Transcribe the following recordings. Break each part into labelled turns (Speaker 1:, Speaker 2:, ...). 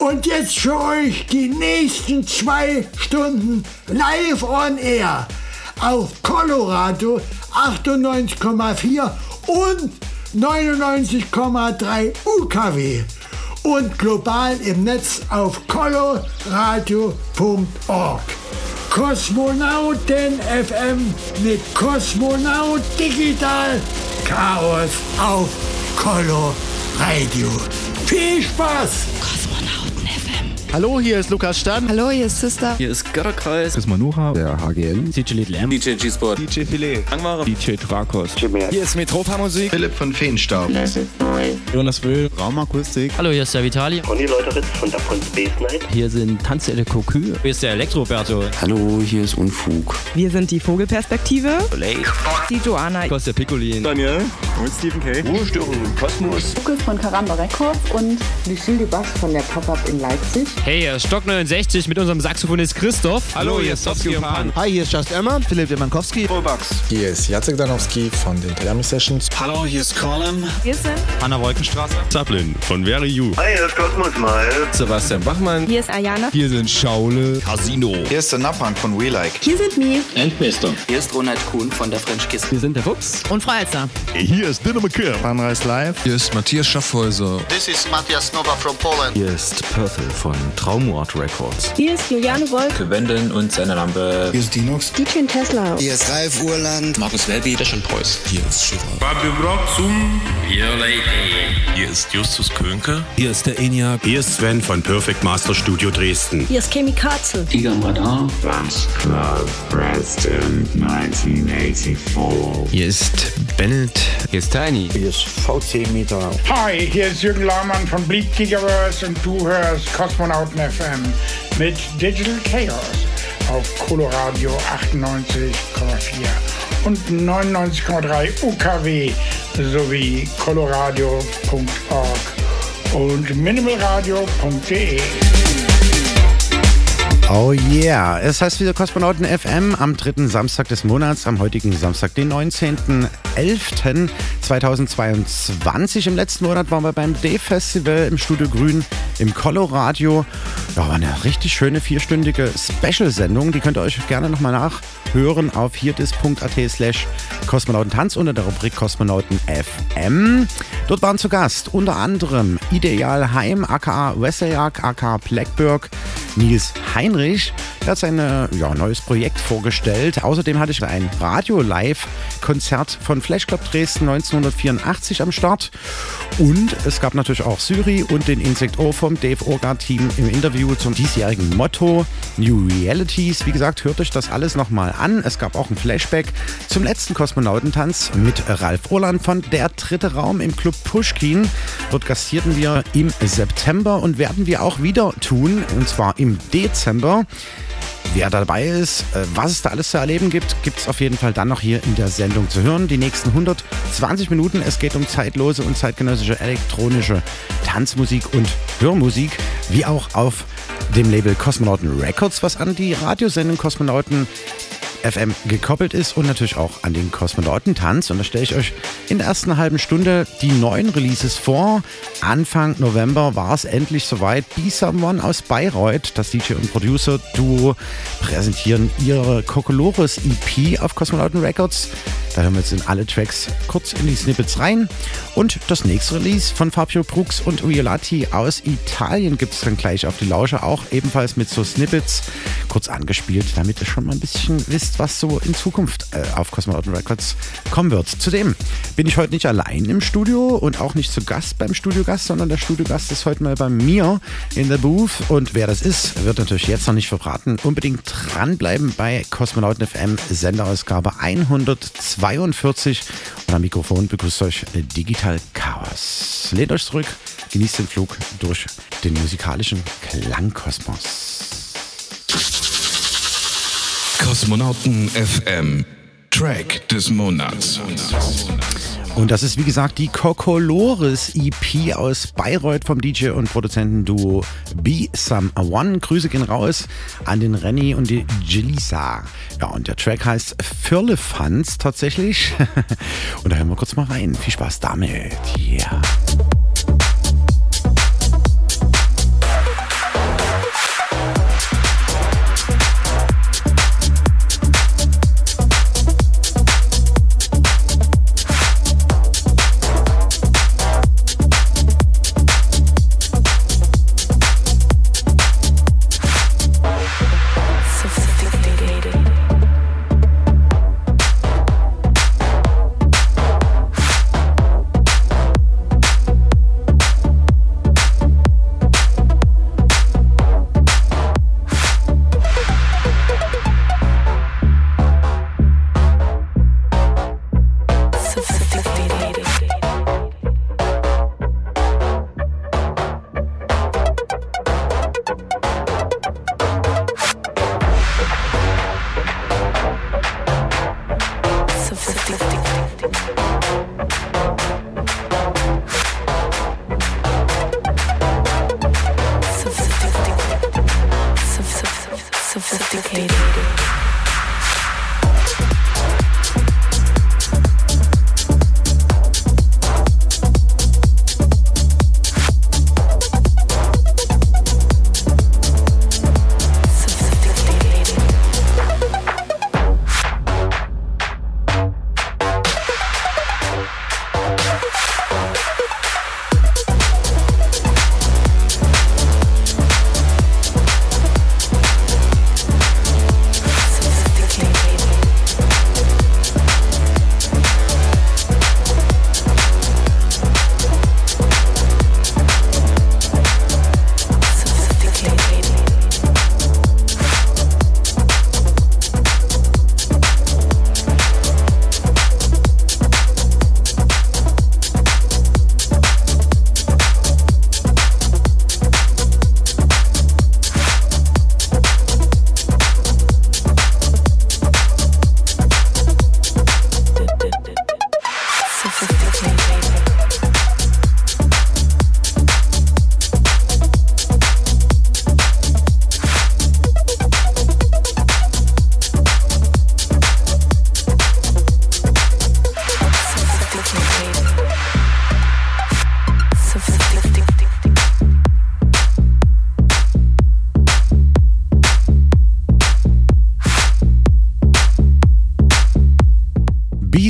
Speaker 1: Und jetzt für euch die nächsten zwei Stunden live on air auf Colorado 98,4 und 99,3 UKW und global im Netz auf coloradio.org. Kosmonauten FM mit Kosmonaut Digital Chaos auf Color Radio. Viel Spaß!
Speaker 2: Hallo, hier ist Lukas Stan.
Speaker 3: Hallo, hier ist Sister.
Speaker 4: Hier ist Götterkreis.
Speaker 5: Chris Manuha.
Speaker 6: Der HGN.
Speaker 7: DJ Little M.
Speaker 4: DJ G-Sport.
Speaker 8: DJ Filet.
Speaker 4: Angmare.
Speaker 8: DJ Drakos.
Speaker 9: Hier ist Metropa Musik.
Speaker 10: Philipp von Feenstaub.
Speaker 11: Jonas Will. Raumakustik.
Speaker 12: Hallo, hier ist der Vitali.
Speaker 13: Conny Leuteritz von Davon Space Night.
Speaker 14: Hier sind Tanzelle Kokü.
Speaker 15: Hier ist der Elektroberto.
Speaker 16: Hallo, hier ist Unfug.
Speaker 17: Wir sind die Vogelperspektive.
Speaker 18: Blake.
Speaker 17: Die Joanna.
Speaker 19: Kostja Piccolin.
Speaker 20: Daniel. Und Stephen K.
Speaker 21: Ruhestörung im Kosmos.
Speaker 22: Lukas von Karamba Records und Lucille Dubas von der Pop-Up in Leipzig.
Speaker 23: Hey, Stock 69 mit unserem Saxophonist Christoph.
Speaker 24: Hallo, hier ist Sofsky und Pan.
Speaker 25: Hi, hier ist Just Emma, Philipp Demankowski.
Speaker 26: Robax.
Speaker 27: Hier ist Jacek Danowski von den Telami Sessions.
Speaker 28: Hallo, hier ist Colin.
Speaker 29: Wir sind
Speaker 30: Anna Wolkenstraße.
Speaker 31: Zaplin von Very You.
Speaker 32: Hi, hier ist Cosmos Mal.
Speaker 33: Sebastian Bachmann.
Speaker 34: Hier ist Ayana.
Speaker 35: Hier sind Schaule.
Speaker 36: Casino.
Speaker 37: Hier ist der Nappan von We Like.
Speaker 38: Hier sind Mi.
Speaker 39: Endbester. Hier ist Ronald Kuhn von der French Kiss.
Speaker 40: Wir sind der Fuchs.
Speaker 41: Und Freizer.
Speaker 42: Hier ist Dinner McKir.
Speaker 43: Panreis Live.
Speaker 44: Hier ist Matthias Schaffhäuser.
Speaker 45: This is Matthias Nova from Poland.
Speaker 46: Hier ist Purple von Traumort Records.
Speaker 47: Hier ist Juliane Wolf.
Speaker 48: Für Wenden und seine Lampe.
Speaker 49: Hier ist Dinox.
Speaker 50: DJ Tesla.
Speaker 51: Hier ist Ralf Urland.
Speaker 52: Markus Welby. Deschan Preuß.
Speaker 53: Hier ist Shiva. Fabio Brock zum Your Lady.
Speaker 54: Hier ist Justus Könke.
Speaker 55: Hier ist der ENIAC.
Speaker 56: Hier ist Sven von Perfect Master Studio Dresden.
Speaker 57: Hier ist Chemi Katzel.
Speaker 58: Tiger am Radar.
Speaker 59: Lunch Club Preston 1984.
Speaker 60: Hier ist Bennett.
Speaker 61: Hier ist Tiny.
Speaker 62: Hier ist VC Meter.
Speaker 63: Hi, hier ist Jürgen Lahmann von Bleak Gigaverse und du hörst Kosmonauten FM mit Digital Chaos auf Coloradio 98,4 und 99,3 UKW sowie coloradio.org und minimalradio.de.
Speaker 64: Oh yeah, es heißt wieder Kosmonauten FM am dritten Samstag des Monats, am heutigen Samstag, den 19.11.2022. Im letzten Monat waren wir beim D-Festival im Studio Grün im Coloradio. Ja, war eine richtig schöne vierstündige Special-Sendung, die könnt ihr euch gerne nochmal nachhören auf hierdis.at slash Kosmonautentanz unter der Rubrik Kosmonauten FM. Dort waren zu Gast unter anderem Ideal Heim, aka Wessejak, aka Blackberg, Nils Heinrich. Er hat sein äh, ja, neues Projekt vorgestellt. Außerdem hatte ich ein Radio-Live-Konzert von Flash Club Dresden 1984 am Start. Und es gab natürlich auch Syri und den Insect O vom Dave Orga-Team im Interview zum diesjährigen Motto New Realities. Wie gesagt, hört euch das alles nochmal an. Es gab auch ein Flashback zum letzten Kosmonautentanz mit Ralf Urland von Der Dritte Raum im Club Pushkin. Dort gastierten wir im September und werden wir auch wieder tun, und zwar im Dezember. Wer dabei ist, was es da alles zu erleben gibt, gibt es auf jeden Fall dann noch hier in der Sendung zu hören. Die nächsten 120 Minuten. Es geht um zeitlose und zeitgenössische elektronische Tanzmusik und Hörmusik, wie auch auf dem Label Kosmonauten Records, was an die Radiosendung Kosmonauten FM gekoppelt ist und natürlich auch an den Kosmonautentanz. Und da stelle ich euch in der ersten halben Stunde die neuen Releases vor. Anfang November war es endlich soweit. Be Someone aus Bayreuth, das DJ und Producer-Duo, präsentieren ihre Kokolores EP auf Kosmonauten Records. Da hören wir jetzt in alle Tracks kurz in die Snippets rein. Und das nächste Release von Fabio Brooks und Violati aus Italien gibt es dann gleich auf die Lausche, auch ebenfalls mit so Snippets kurz angespielt, damit ihr schon mal ein bisschen wisst, was so in Zukunft äh, auf Cosmonauten Records kommen wird. Zudem bin ich heute nicht allein im Studio und auch nicht zu Gast beim Studiogast, sondern der Studiogast ist heute mal bei mir in der Booth. Und wer das ist, wird natürlich jetzt noch nicht verbraten. Unbedingt dranbleiben bei Kosmonauten FM Senderausgabe 142. Und am Mikrofon begrüßt euch Digital Chaos. Lehnt euch zurück, genießt den Flug durch den musikalischen Klangkosmos.
Speaker 65: Kosmonauten FM Track des Monats.
Speaker 64: Und das ist wie gesagt die Kokolores EP aus Bayreuth vom DJ und Produzentenduo Be Someone. Grüße gehen raus an den Renny und die Jelisa. Ja, und der Track heißt Firlefanz tatsächlich. und da hören wir kurz mal rein. Viel Spaß damit. Yeah.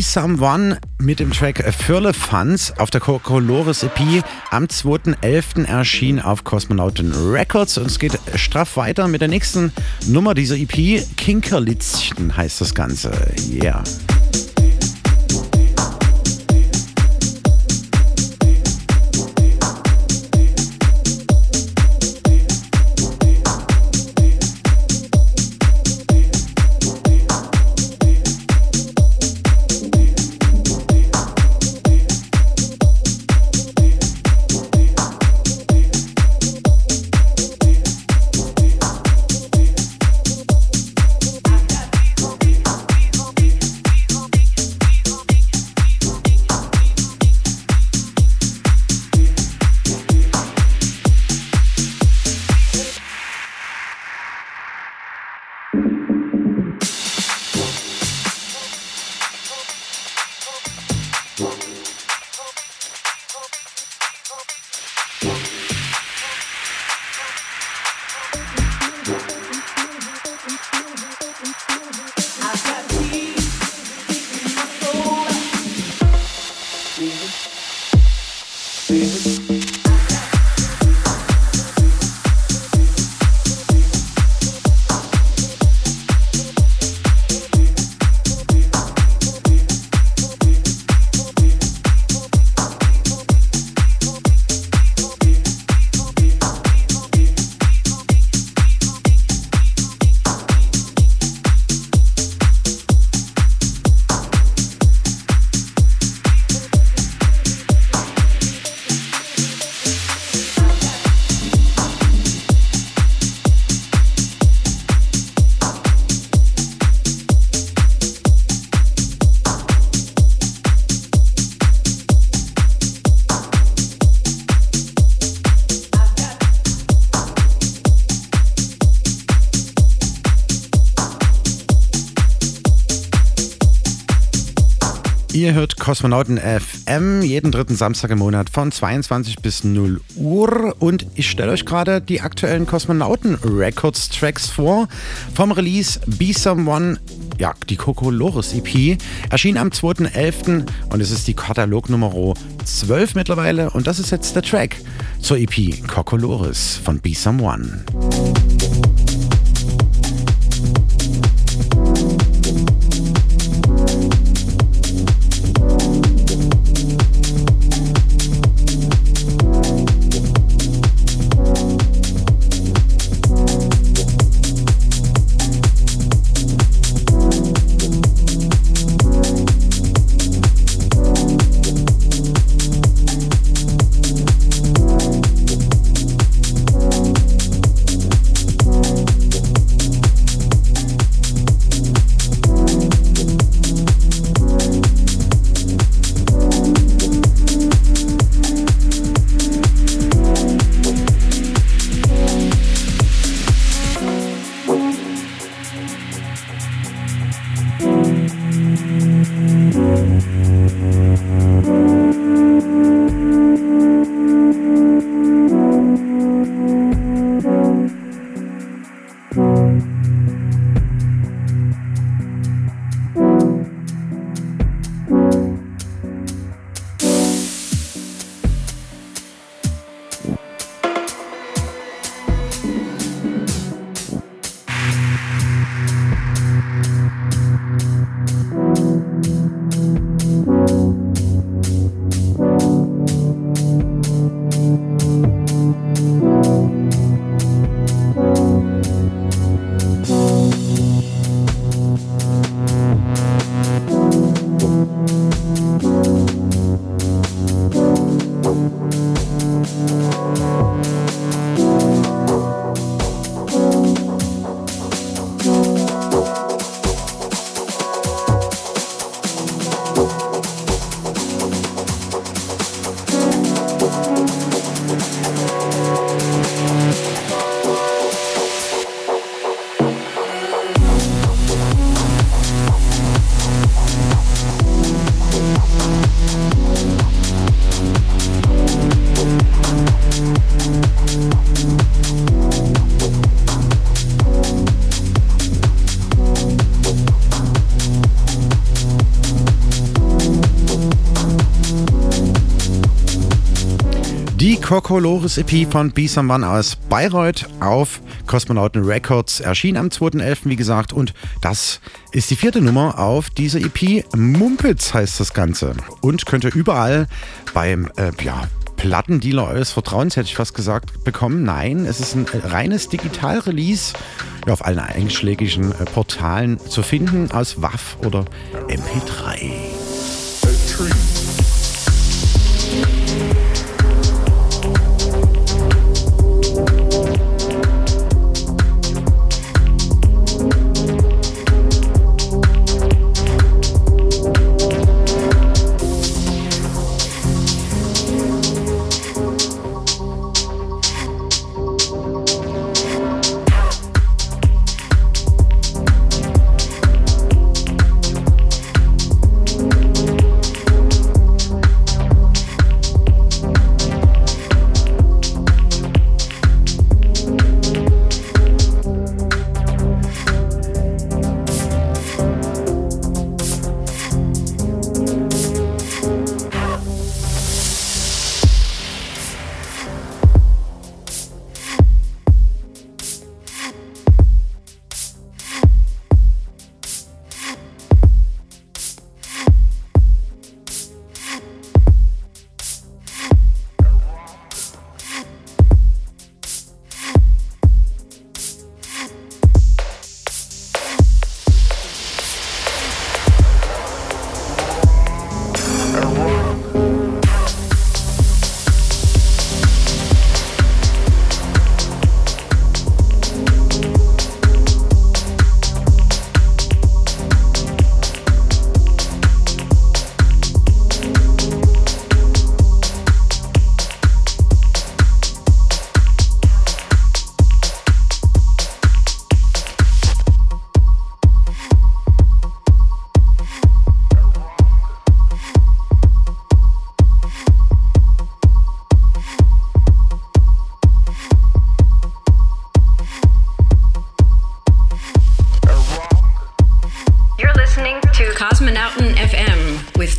Speaker 64: Someone mit dem Track Firlefanz auf der Colores EP am 2.11. erschien auf Kosmonauten Records und es geht straff weiter mit der nächsten Nummer dieser EP. Kinkerlitzchen heißt das Ganze. Yeah. Kosmonauten FM jeden dritten Samstag im Monat von 22 bis 0 Uhr und ich stelle euch gerade die aktuellen Kosmonauten Records Tracks vor. Vom Release Be Someone, ja, die Coco Loris EP, erschien am 2.11. und es ist die Katalognummer 12 mittlerweile und das ist jetzt der Track zur EP Coco Loris von Be Someone. Kokolores EP von B One aus Bayreuth auf Kosmonauten Records erschien am 2.11. wie gesagt und das ist die vierte Nummer auf dieser EP. Mumpitz heißt das Ganze und könnt ihr überall beim äh, ja, Plattendealer eures Vertrauens, hätte ich fast gesagt, bekommen. Nein, es ist ein reines Digital-Release ja, auf allen einschlägigen äh, Portalen zu finden aus WAF oder MP3.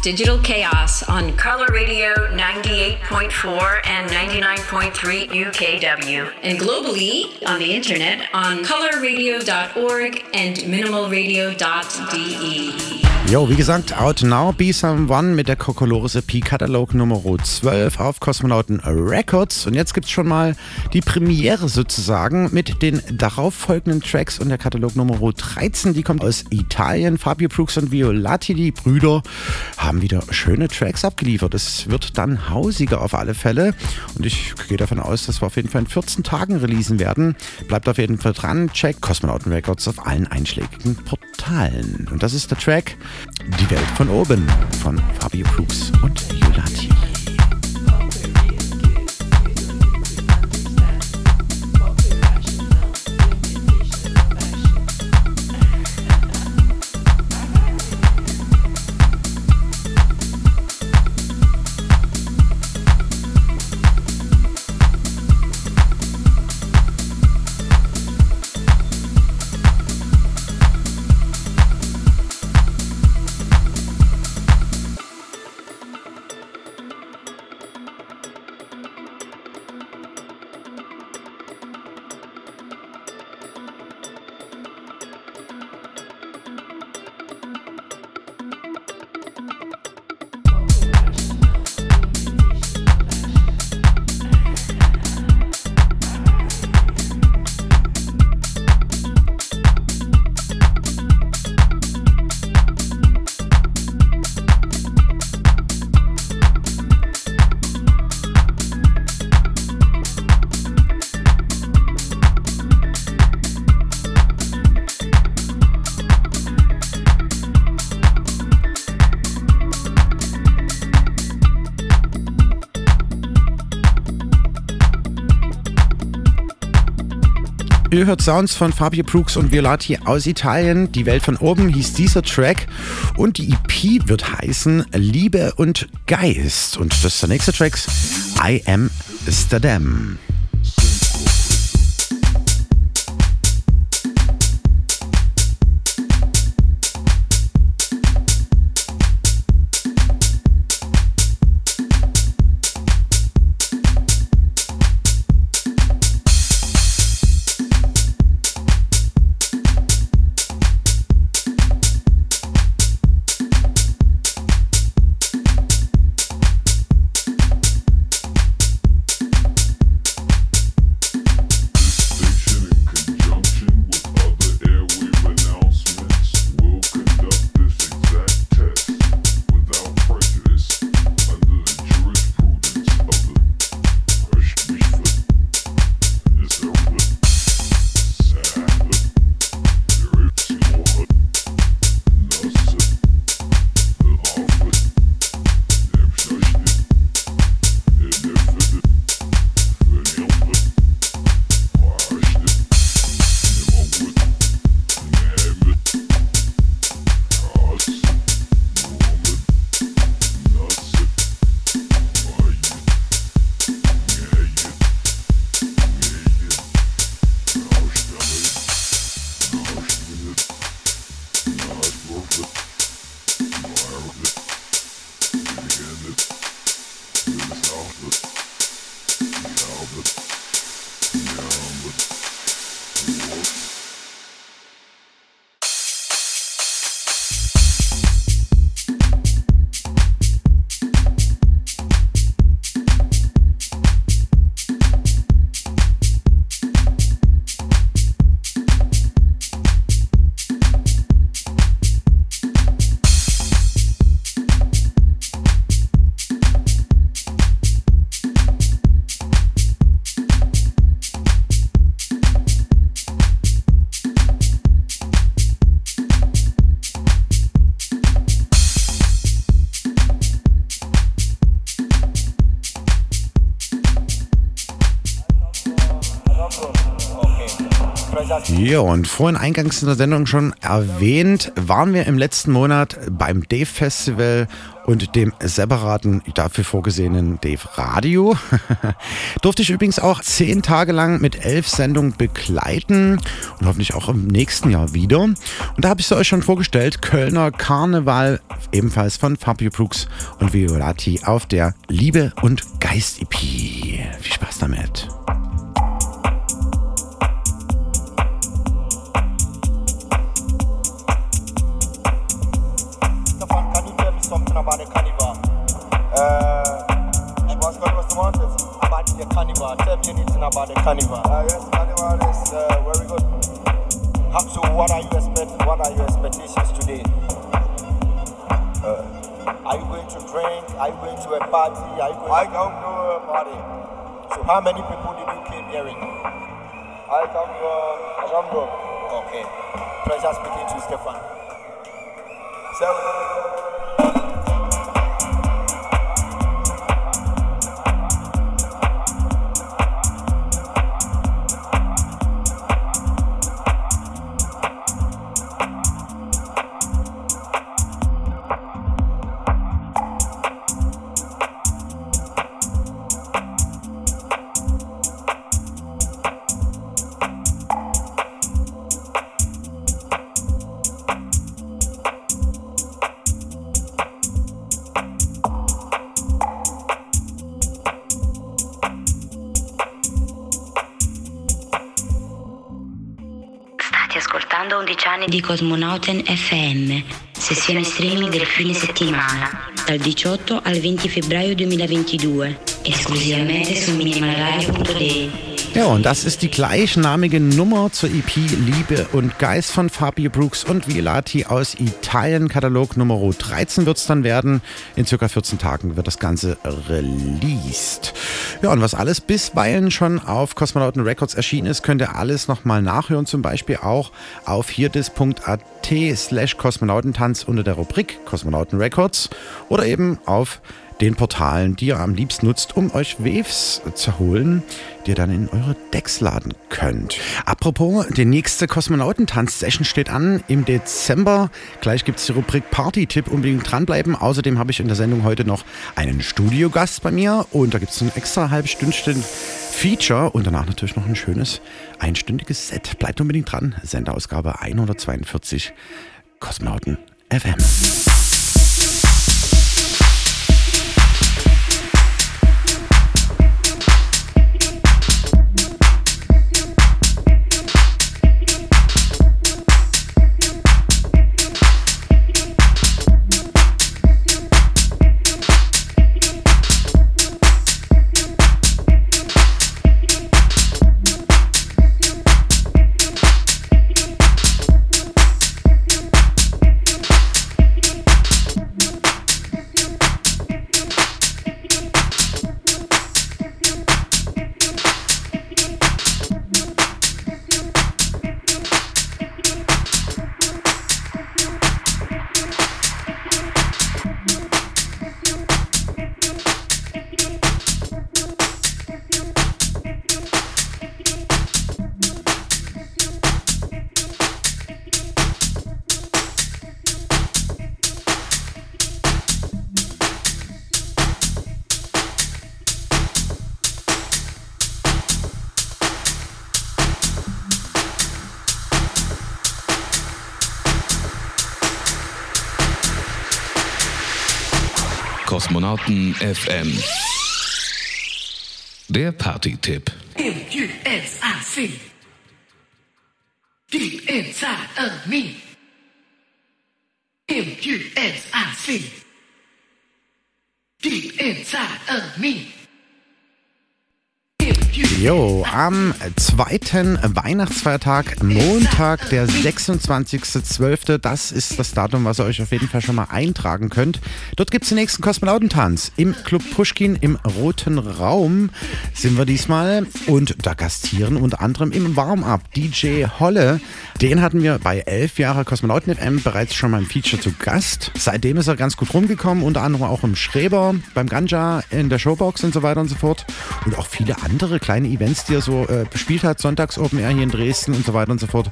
Speaker 66: Digital Chaos on Color Radio 98.4 and 99.3 UKW, and globally on the internet on colorradio.org and minimalradio.de.
Speaker 64: Jo, wie gesagt, Out Now, Be Someone mit der Kokolores EP Katalog Nummer 12 auf Kosmonauten Records. Und jetzt gibt es schon mal die Premiere sozusagen mit den darauffolgenden Tracks und der Katalog Nummer 13. Die kommt aus Italien. Fabio Brooks und Violati, die Brüder, haben wieder schöne Tracks abgeliefert. Es wird dann hausiger auf alle Fälle. Und ich gehe davon aus, dass wir auf jeden Fall in 14 Tagen releasen werden. Bleibt auf jeden Fall dran. Check Kosmonauten Records auf allen einschlägigen Portalen. Und das ist der Track die Welt von oben von Fabio Brooks und Yolati. Ihr hört Sounds von Fabio Brooks und Violati aus Italien. Die Welt von oben hieß dieser Track und die EP wird heißen Liebe und Geist. Und das ist der nächste Track, I Am Amsterdam. Ja, und vorhin eingangs in der Sendung schon erwähnt, waren wir im letzten Monat beim Dave Festival und dem separaten, dafür vorgesehenen Dave Radio. Durfte ich übrigens auch zehn Tage lang mit elf Sendungen begleiten und hoffentlich auch im nächsten Jahr wieder. Und da habe ich es euch schon vorgestellt, Kölner Karneval, ebenfalls von Fabio Brooks und Violati auf der Liebe und Geist EP. Viel Spaß damit.
Speaker 67: Something about the carnival. Uh, I was going to want about the carnival. Tell me anything about the carnival. Uh, yes, carnival is uh, very good. How, so, what are you expect? What are your expectations today? Uh, are you going to drink? Are you going to a party? Are you going I don't know a party. So, how many people did you came here? In? I come from Azamdo. Okay. Pleasure speaking to you, Stefan. So,
Speaker 68: di Cosmonauten FM, sessione streaming del fine settimana, dal 18 al 20 febbraio 2022, esclusivamente su minimalradio.de.
Speaker 64: Ja, und das ist die gleichnamige Nummer zur EP Liebe und Geist von Fabio Brooks und Violati aus Italien. Katalog Nummer 13 wird es dann werden. In circa 14 Tagen wird das Ganze released. Ja, und was alles bisweilen schon auf Kosmonauten Records erschienen ist, könnt ihr alles nochmal nachhören. Zum Beispiel auch auf hierdis.at slash Kosmonautentanz unter der Rubrik Kosmonauten Records oder eben auf den Portalen, die ihr am liebsten nutzt, um euch Waves zu holen, die ihr dann in eure Decks laden könnt. Apropos, die nächste Kosmonautentanz-Session steht an im Dezember. Gleich gibt es die Rubrik Party-Tipp, unbedingt dranbleiben. Außerdem habe ich in der Sendung heute noch einen Studiogast bei mir und da gibt es ein extra halbe Stündchen Feature und danach natürlich noch ein schönes einstündiges Set. Bleibt unbedingt dran. Senderausgabe 142 Kosmonauten FM.
Speaker 65: Kosmonauten FM. Der Party-Tipp.
Speaker 69: M-U-S-I-C. Deep inside of me.
Speaker 64: Am zweiten Weihnachtsfeiertag, Montag, der 26.12., das ist das Datum, was ihr euch auf jeden Fall schon mal eintragen könnt. Dort gibt es den nächsten Kosmonautentanz im Club Pushkin im Roten Raum sind wir diesmal und da gastieren unter anderem im Warm-Up DJ Holle. Den hatten wir bei 11 Jahre Kosmonauten FM bereits schon mal im Feature zu Gast. Seitdem ist er ganz gut rumgekommen, unter anderem auch im Schreber, beim Ganja, in der Showbox und so weiter und so fort. Und auch viele andere kleine Events, die er so äh, bespielt hat. Sonntags Open Air hier in Dresden und so weiter und so fort.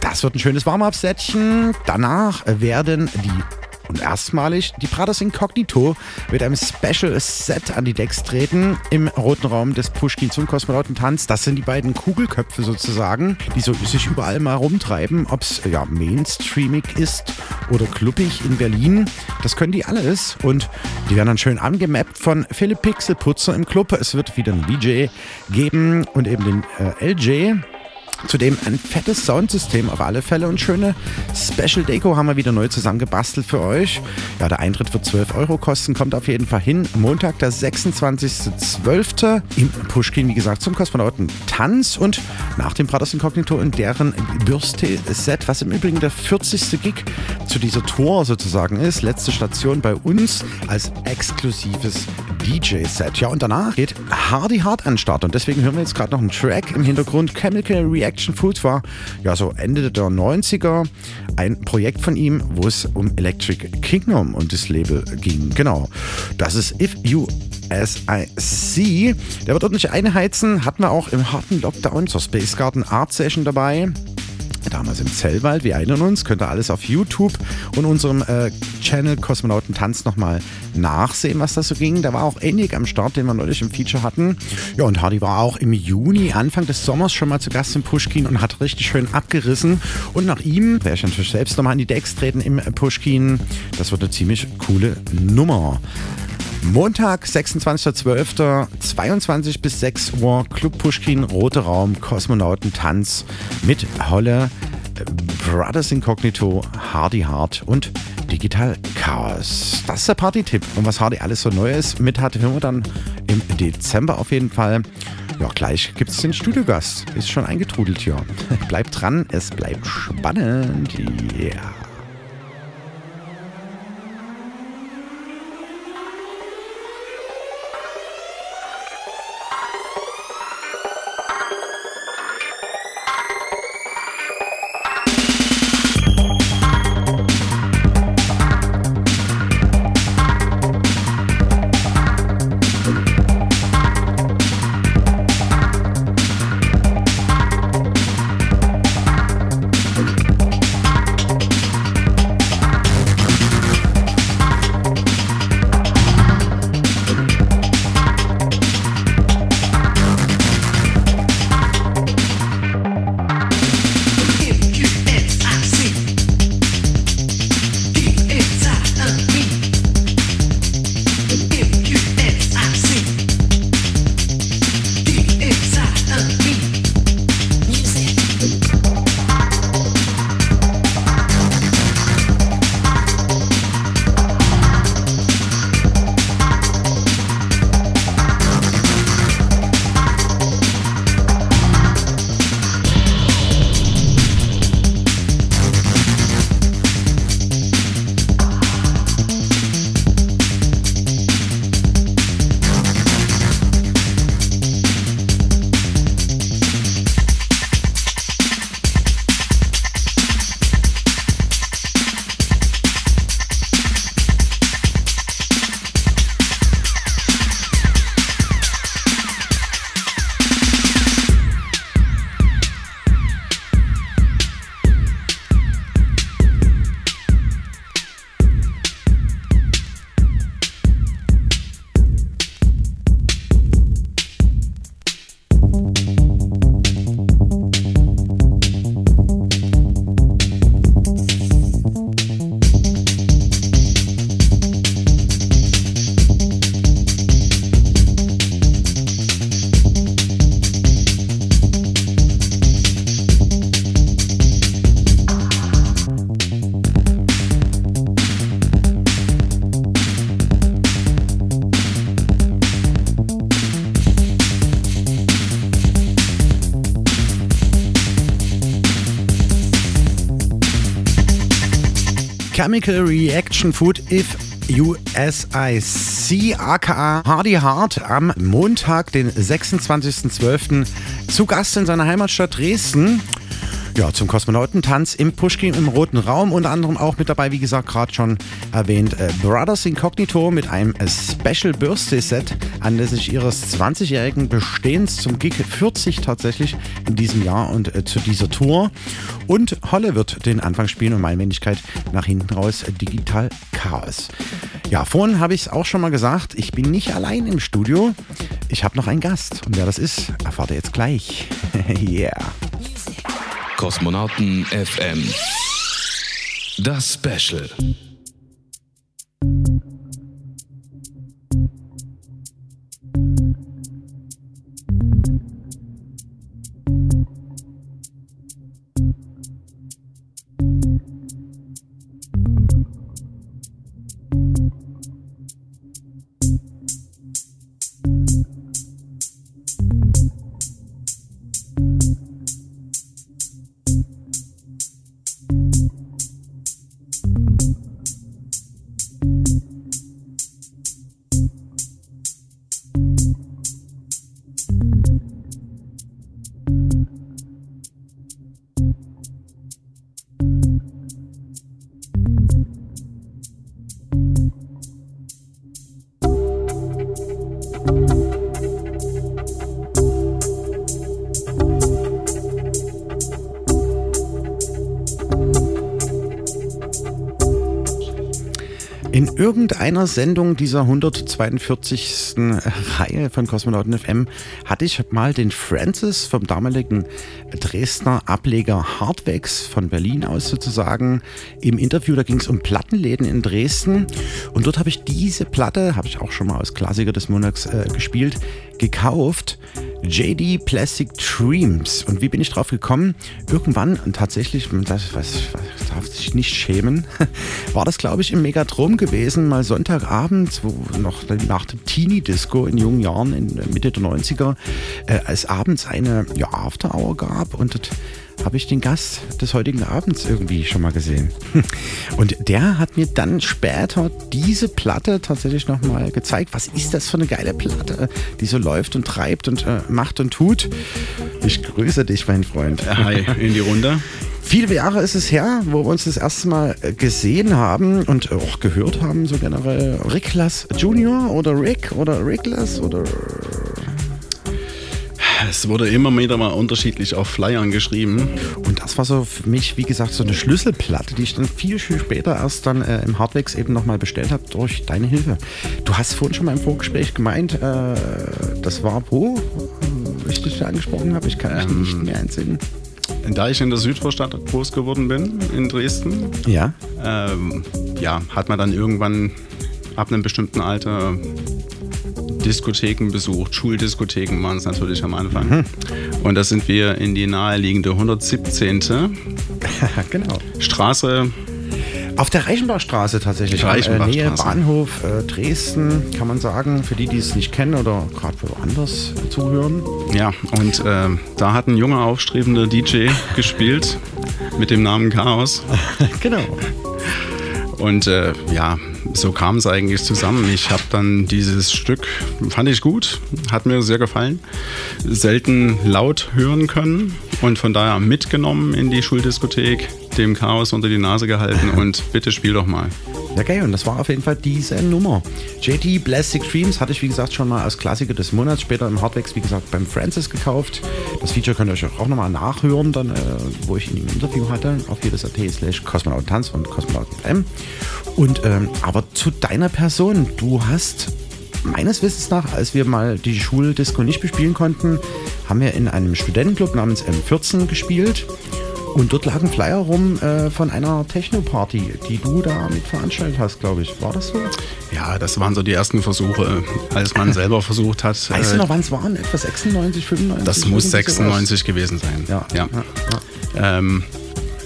Speaker 64: Das wird ein schönes Warm-Up-Sättchen. Danach werden die und erstmalig die Prados Incognito mit einem Special Set an die Decks treten im roten Raum des Pushkin zum Kosmonautentanz. Das sind die beiden Kugelköpfe sozusagen, die so sich überall mal rumtreiben, ob es ja mainstreamig ist oder kluppig in Berlin. Das können die alles und die werden dann schön angemappt von Philipp Pixelputzer im Club. Es wird wieder einen DJ geben und eben den äh, LJ. Zudem ein fettes Soundsystem auf alle Fälle und schöne Special Deko haben wir wieder neu zusammengebastelt für euch. Ja, der Eintritt wird 12 Euro kosten, kommt auf jeden Fall hin. Montag, der 26.12. im Pushkin, wie gesagt, zum Kosmonauten Tanz und nach dem Brothers Incognito in deren Bürste-Set, was im Übrigen der 40. Gig zu dieser Tour sozusagen ist. Letzte Station bei uns als exklusives DJ-Set. Ja, und danach geht Hardy Hard an den Start und deswegen hören wir jetzt gerade noch einen Track im Hintergrund. Chemical Reaction Action Food war ja so Ende der 90er ein Projekt von ihm, wo es um Electric Kingdom und das Label ging. Genau. Das ist If You See. Der wird ordentlich einheizen. Hatten wir auch im harten Lockdown zur Space Garden Art Session dabei damals im Zellwald. Wir erinnern uns, könnt ihr alles auf YouTube und unserem äh, Channel Kosmonauten Tanz nochmal nachsehen, was das so ging. Da war auch Enig am Start, den wir neulich im Feature hatten. Ja, und Hardy war auch im Juni, Anfang des Sommers schon mal zu Gast im Pushkin und hat richtig schön abgerissen. Und nach ihm werde ich natürlich selbst nochmal an die Decks treten im Pushkin. Das wird eine ziemlich coole Nummer. Montag, 26.12., 22 bis 6 Uhr, Club Pushkin, Rote Raum, Kosmonautentanz mit Holle, Brothers Incognito, Hardy Hard und Digital Chaos. Das ist der Party-Tipp. Und was Hardy alles so Neues mit hatte, hören wir dann im Dezember auf jeden Fall. Ja, gleich gibt es den Studiogast. Ist schon eingetrudelt hier. Bleibt dran, es bleibt spannend. Yeah. Chemical Reaction Food If USIC, aka Hardy Hart, am Montag, den 26.12. zu Gast in seiner Heimatstadt Dresden. Ja, zum Kosmonautentanz im Pushkin im Roten Raum. Unter anderem auch mit dabei, wie gesagt, gerade schon erwähnt, äh, Brothers Incognito mit einem Special Birthday Set anlässlich ihres 20-jährigen Bestehens zum Gig 40 tatsächlich in diesem Jahr und äh, zu dieser Tour. Und Holle wird den Anfang spielen und meine Wenigkeit nach hinten raus äh, Digital Chaos. Ja, vorhin habe ich es auch schon mal gesagt, ich bin nicht allein im Studio. Ich habe noch einen Gast. Und wer das ist, erfahrt ihr jetzt gleich. yeah.
Speaker 65: Kosmonauten FM. Das Special.
Speaker 64: Irgendeiner Sendung dieser 142. Reihe von Kosmonauten FM hatte ich mal den Francis vom damaligen Dresdner Ableger Hardwax von Berlin aus sozusagen im Interview. Da ging es um Plattenläden in Dresden und dort habe ich diese Platte, habe ich auch schon mal als Klassiker des Monats äh, gespielt, gekauft. JD Plastic Dreams. Und wie bin ich drauf gekommen? Irgendwann, und tatsächlich, das was, was darf sich nicht schämen, war das, glaube ich, im Megatrom gewesen, mal Sonntagabend, wo noch nach dem Teenie-Disco in jungen Jahren, in Mitte der 90er, äh, als abends eine ja, After-Hour gab und habe ich den Gast des heutigen Abends irgendwie schon mal gesehen. Und der hat mir dann später diese Platte tatsächlich nochmal gezeigt. Was ist das für eine geile Platte, die so läuft und treibt und äh, macht und tut? Ich grüße dich, mein Freund.
Speaker 70: Hi, in die Runde.
Speaker 64: Viele Jahre ist es her, wo wir uns das erste Mal gesehen haben und auch gehört haben, so generell. Ricklas Junior oder Rick oder Ricklas oder
Speaker 70: es wurde immer wieder mal unterschiedlich auf Flyern geschrieben.
Speaker 64: Und das war so für mich, wie gesagt, so eine Schlüsselplatte, die ich dann viel, viel später erst dann äh, im Hardwax eben nochmal bestellt habe durch deine Hilfe. Du hast vorhin schon mal im Vorgespräch gemeint, äh, das war wo, ich dich da angesprochen habe. Ich kann mich ähm, nicht mehr entsinnen.
Speaker 70: Da ich in der Südvorstadt groß geworden bin, in Dresden,
Speaker 64: ja,
Speaker 70: ähm, ja hat man dann irgendwann ab einem bestimmten Alter Diskotheken besucht. Schuldiskotheken waren es natürlich am Anfang. Mhm. Und da sind wir in die naheliegende 117.
Speaker 64: genau.
Speaker 70: Straße
Speaker 64: auf der Reichenbachstraße tatsächlich.
Speaker 70: Reichenbachstraße.
Speaker 64: Nähe Bahnhof äh, Dresden, kann man sagen, für die, die es nicht kennen oder gerade woanders zuhören.
Speaker 70: Ja, und äh, da hat ein junger, aufstrebender DJ gespielt mit dem Namen Chaos.
Speaker 64: genau.
Speaker 70: Und äh, ja, so kam es eigentlich zusammen. Ich habe dann dieses Stück, fand ich gut, hat mir sehr gefallen, selten laut hören können und von daher mitgenommen in die Schuldiskothek, dem Chaos unter die Nase gehalten und bitte spiel doch mal.
Speaker 64: Ja, geil. Und das war auf jeden Fall diese Nummer. JT Plastic Dreams hatte ich, wie gesagt, schon mal als Klassiker des Monats. Später im Hardwax, wie gesagt, beim Francis gekauft. Das Feature könnt ihr euch auch nochmal nachhören, dann, äh, wo ich ihn im Interview hatte. Auf jedes.at slash Kosmonautentanz und Kosmonauten Und, ähm, aber zu deiner Person. Du hast meines Wissens nach, als wir mal die Schuldisco nicht bespielen konnten, haben wir in einem Studentenclub namens M14 gespielt. Und dort lag ein Flyer rum äh, von einer Techno-Party, die du da mit veranstaltet hast, glaube ich. War das so?
Speaker 70: Ja, das waren so die ersten Versuche, als man selber versucht hat.
Speaker 64: Weißt äh, du noch, wann es waren? Etwa 96, 95?
Speaker 70: Das muss 96 gewesen sein. Ja. ja. ja, ja. Ähm,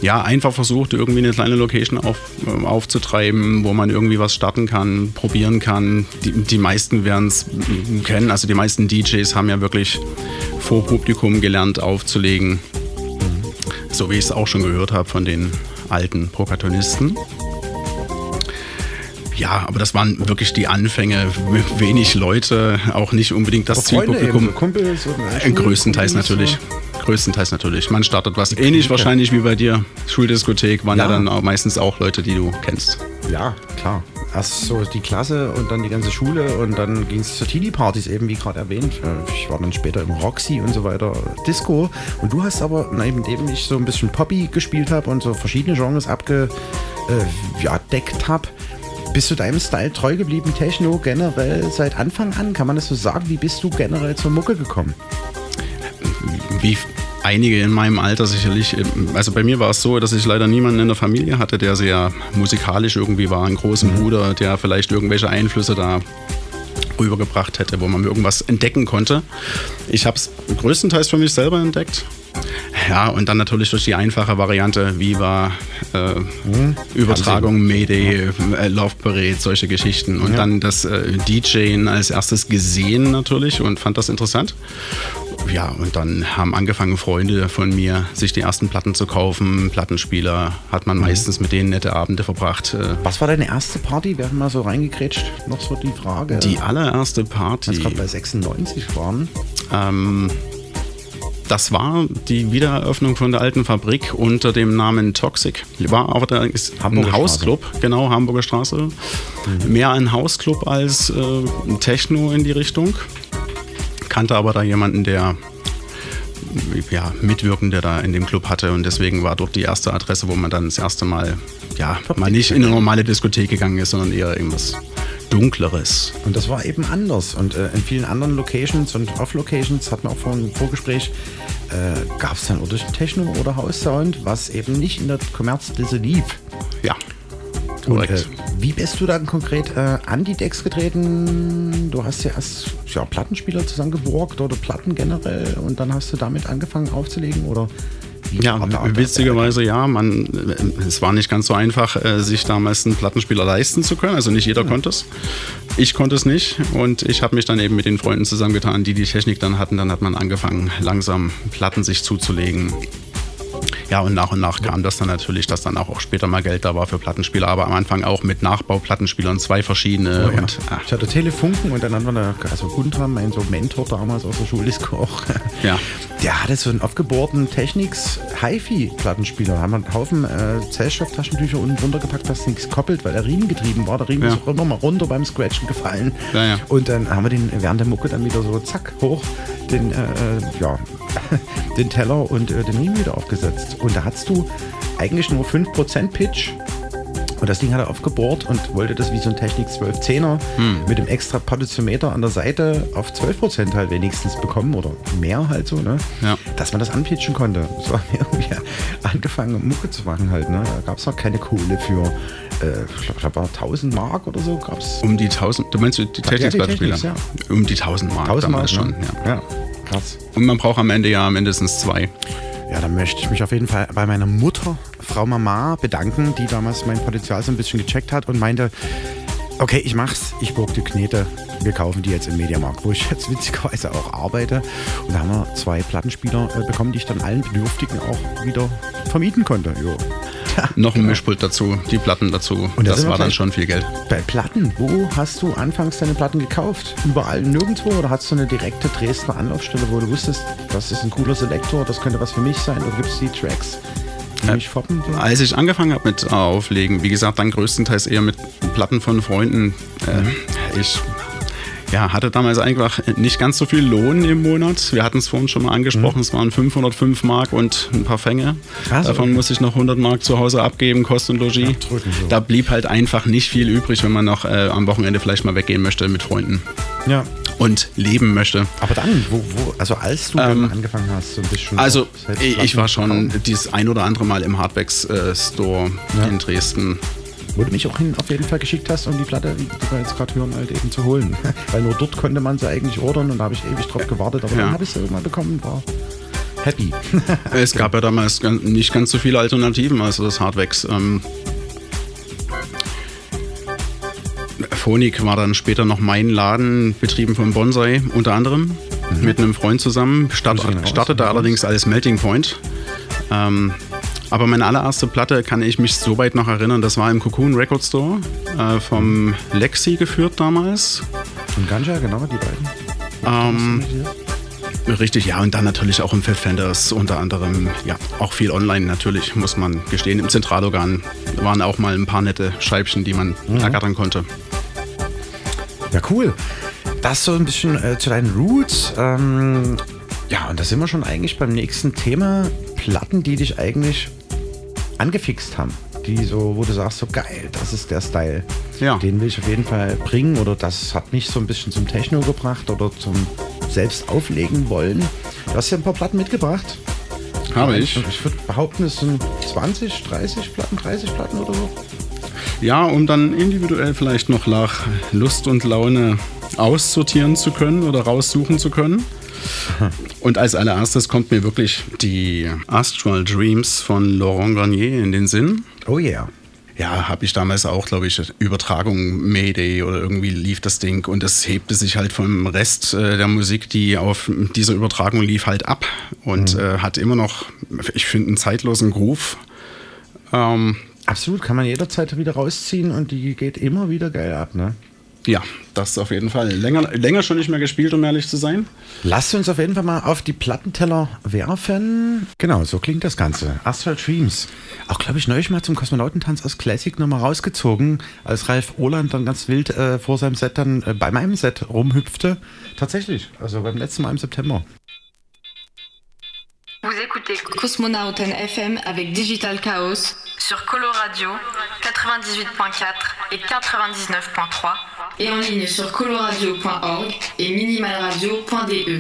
Speaker 70: ja, einfach versucht, irgendwie eine kleine Location auf, äh, aufzutreiben, wo man irgendwie was starten kann, probieren kann. Die, die meisten werden es kennen, also die meisten DJs haben ja wirklich vor Publikum gelernt aufzulegen so wie ich es auch schon gehört habe von den alten Prokatonisten. Ja, aber das waren wirklich die Anfänge. Wenig Leute, auch nicht unbedingt das Zielpublikum.
Speaker 64: Kumpels
Speaker 70: äh, Größtenteils natürlich. größtenteils natürlich. Man startet was ähnlich wahrscheinlich wie bei dir. Schuldiskothek waren ja, ja dann auch meistens auch Leute, die du kennst.
Speaker 64: Ja, klar. Erst so die Klasse und dann die ganze Schule und dann ging es zu Teenie-Partys, eben wie gerade erwähnt. Äh, ich war dann später im Roxy und so weiter, Disco. Und du hast aber, neben dem ich so ein bisschen Poppy gespielt habe und so verschiedene Genres abgedeckt äh, ja, habe, bist du deinem Style treu geblieben, Techno generell seit Anfang an? Kann man das so sagen? Wie bist du generell zur Mucke gekommen?
Speaker 70: Wie einige in meinem Alter sicherlich. Also bei mir war es so, dass ich leider niemanden in der Familie hatte, der sehr musikalisch irgendwie war. Einen großen. Bruder, der vielleicht irgendwelche Einflüsse da rübergebracht hätte, wo man irgendwas entdecken konnte. Ich habe es größtenteils für mich selber entdeckt. Ja, und dann natürlich durch die einfache Variante Viva, äh, mhm. Übertragung, Mayday, äh, Laufberät, solche Geschichten. Und ja. dann das äh, DJing als erstes gesehen natürlich und fand das interessant. Ja, und dann haben angefangen Freunde von mir, sich die ersten Platten zu kaufen. Plattenspieler hat man mhm. meistens mit denen nette Abende verbracht.
Speaker 64: Äh. Was war deine erste Party? Wir haben mal so reingekrätscht. Noch so die Frage.
Speaker 70: Die allererste Party.
Speaker 64: Was gerade bei 96 waren.
Speaker 70: Ähm, das war die Wiedereröffnung von der alten Fabrik unter dem Namen Toxic. War aber da ist ein Hausclub, genau, Hamburger Straße. Mhm. Mehr ein Hausclub als äh, Techno in die Richtung. Kannte aber da jemanden, der ja, Mitwirkende da in dem Club hatte und deswegen war dort die erste Adresse, wo man dann das erste Mal ja, mal nicht in eine normale Diskothek gegangen ist, sondern eher irgendwas Dunkleres.
Speaker 64: Und das war eben anders. Und äh, in vielen anderen Locations und Off-Locations, hatten wir auch vor im Vorgespräch, äh, gab es dann oder Techno oder House-Sound, was eben nicht in der Kommerzdisse lief.
Speaker 70: Ja.
Speaker 64: Und äh, wie bist du dann konkret äh, an die Decks getreten? Du hast ja erst ja, Plattenspieler zusammengeborgt oder Platten generell und dann hast du damit angefangen aufzulegen oder
Speaker 70: ja, witzigerweise ja. Man, es war nicht ganz so einfach, äh, sich damals einen Plattenspieler leisten zu können. Also nicht jeder konnte es. Ich konnte es nicht und ich habe mich dann eben mit den Freunden zusammengetan, die die Technik dann hatten. Dann hat man angefangen, langsam Platten sich zuzulegen ja, und nach und nach kam das dann natürlich, dass dann auch, auch später mal Geld da war für Plattenspieler, aber am Anfang auch mit Nachbauplattenspielern, zwei verschiedene.
Speaker 64: Oh, ja. und, ah. Ich hatte Telefunken und dann haben wir, also Guntram, mein so Mentor damals aus der Schuldisco auch.
Speaker 70: Ja.
Speaker 64: Der hatte so einen aufgebohrten Technics HiFi-Plattenspieler. Da haben wir einen Haufen äh, Zellstofftaschentücher unten drunter gepackt, dass nichts koppelt, weil der Riemen getrieben war. Der Riemen ja. ist auch immer mal runter beim Scratchen gefallen.
Speaker 70: Ja, ja.
Speaker 64: Und dann haben wir den während der Mucke dann wieder so zack hoch den, äh, äh ja, den Teller und äh, den Riemen wieder aufgesetzt. Und da hattest du eigentlich nur 5% Pitch. Und das Ding hat er aufgebohrt und wollte das wie so ein Technik 1210er hm. mit dem extra Potentiometer an der Seite auf 12% halt wenigstens bekommen oder mehr halt so, ne?
Speaker 70: Ja.
Speaker 64: Dass man das anpitchen konnte. So haben wir irgendwie angefangen, Mucke zu machen halt, ne? Da gab es noch keine Kohle für, äh, ich glaube, 1000 Mark oder so gab es.
Speaker 70: Um die 1000, du meinst die Technikbeispiele?
Speaker 64: Ja.
Speaker 70: Um die 1000 Mark
Speaker 64: 1000 Mark
Speaker 70: schon,
Speaker 64: ne? ja. ja. Krass.
Speaker 70: Und man braucht am Ende ja mindestens zwei.
Speaker 64: Ja, dann möchte ich mich auf jeden Fall bei meiner Mutter, Frau Mama, bedanken, die damals mein Potenzial so ein bisschen gecheckt hat und meinte, okay, ich mach's, ich burg die Knete, wir kaufen die jetzt im Mediamarkt, wo ich jetzt witzigerweise auch arbeite. Und da haben wir zwei Plattenspieler äh, bekommen, die ich dann allen Bedürftigen auch wieder vermieten konnte. Jo.
Speaker 70: Noch ein Mischpult dazu, die Platten dazu. Und das war dann schon viel Geld.
Speaker 64: Bei Platten, wo hast du anfangs deine Platten gekauft? Überall nirgendwo oder hast du eine direkte Dresdner Anlaufstelle, wo du wusstest, das ist ein cooler Selektor, das könnte was für mich sein oder gibt es die Tracks?
Speaker 70: Äh, foppen? Als ich angefangen habe mit Auflegen, wie gesagt, dann größtenteils eher mit Platten von Freunden. Äh, ich ja, hatte damals einfach nicht ganz so viel Lohn im Monat. Wir hatten es vorhin schon mal angesprochen, mhm. es waren 505 Mark und ein paar Fänge. Also, Davon okay. muss ich noch 100 Mark zu Hause abgeben, Kosten und Logis. Ja, so. Da blieb halt einfach nicht viel übrig, wenn man noch äh, am Wochenende vielleicht mal weggehen möchte mit Freunden.
Speaker 64: Ja.
Speaker 70: Und leben möchte.
Speaker 64: Aber dann, wo, wo also als du ähm, angefangen hast, so ein bisschen.
Speaker 70: Also, ich war schon dieses ein oder andere Mal im Hardbacks äh, Store ja. in Dresden
Speaker 64: wo du mich auch hin auf jeden Fall geschickt hast, um die Platte, die wir jetzt gerade hören, halt eben zu holen. Weil nur dort konnte man sie eigentlich ordern und da habe ich ewig drauf gewartet, aber ja. dann habe ich sie irgendwann bekommen, war happy.
Speaker 70: es gab ja damals nicht ganz so viele Alternativen, also das Hardwax. Ähm, Phonik war dann später noch mein Laden, betrieben von Bonsai unter anderem, mhm. mit einem Freund zusammen. Start, startete allerdings als Melting Point. Ähm, aber meine allererste Platte kann ich mich so weit noch erinnern, das war im Cocoon Record Store äh, vom Lexi geführt damals.
Speaker 64: Und Ganja, genau, die beiden.
Speaker 70: Ähm, Richtig, ja, und dann natürlich auch im Fenders unter anderem, ja, auch viel online natürlich, muss man gestehen. Im Zentralorgan waren auch mal ein paar nette Scheibchen, die man mhm. ergattern konnte.
Speaker 64: Ja, cool. Das so ein bisschen äh, zu deinen Roots. Ähm, ja, und da sind wir schon eigentlich beim nächsten Thema. Platten, die dich eigentlich angefixt haben. Die so, wo du sagst, so geil, das ist der Style. Ja. Den will ich auf jeden Fall bringen. Oder das hat mich so ein bisschen zum Techno gebracht oder zum selbst auflegen wollen. Du hast ja ein paar Platten mitgebracht.
Speaker 70: Habe ich.
Speaker 64: Ich würde behaupten, es sind 20, 30 Platten, 30 Platten oder so.
Speaker 70: Ja, um dann individuell vielleicht noch nach Lust und Laune aussortieren zu können oder raussuchen zu können. Und als allererstes kommt mir wirklich die Astral Dreams von Laurent Garnier in den Sinn.
Speaker 64: Oh yeah.
Speaker 70: Ja, habe ich damals auch, glaube ich, Übertragung Mayday oder irgendwie lief das Ding und es hebte sich halt vom Rest äh, der Musik, die auf dieser Übertragung lief, halt ab und mhm. äh, hat immer noch, ich finde, einen zeitlosen Groove.
Speaker 64: Ähm, Absolut, kann man jederzeit wieder rausziehen und die geht immer wieder geil ab, ne?
Speaker 70: Ja, das auf jeden Fall. Länger, länger schon nicht mehr gespielt, um ehrlich zu sein.
Speaker 64: Lasst uns auf jeden Fall mal auf die Plattenteller werfen. Genau, so klingt das Ganze. Astral Dreams. Auch, glaube ich, neulich mal zum Kosmonautentanz aus Classic nochmal rausgezogen, als Ralf Oland dann ganz wild äh, vor seinem Set dann äh, bei meinem Set rumhüpfte. Tatsächlich, also beim letzten Mal im September.
Speaker 71: Vous écoutez Cosmonauten FM avec Digital Chaos sur Coloradio 98.4 et 99.3 et en ligne sur coloradio.org et minimalradio.de.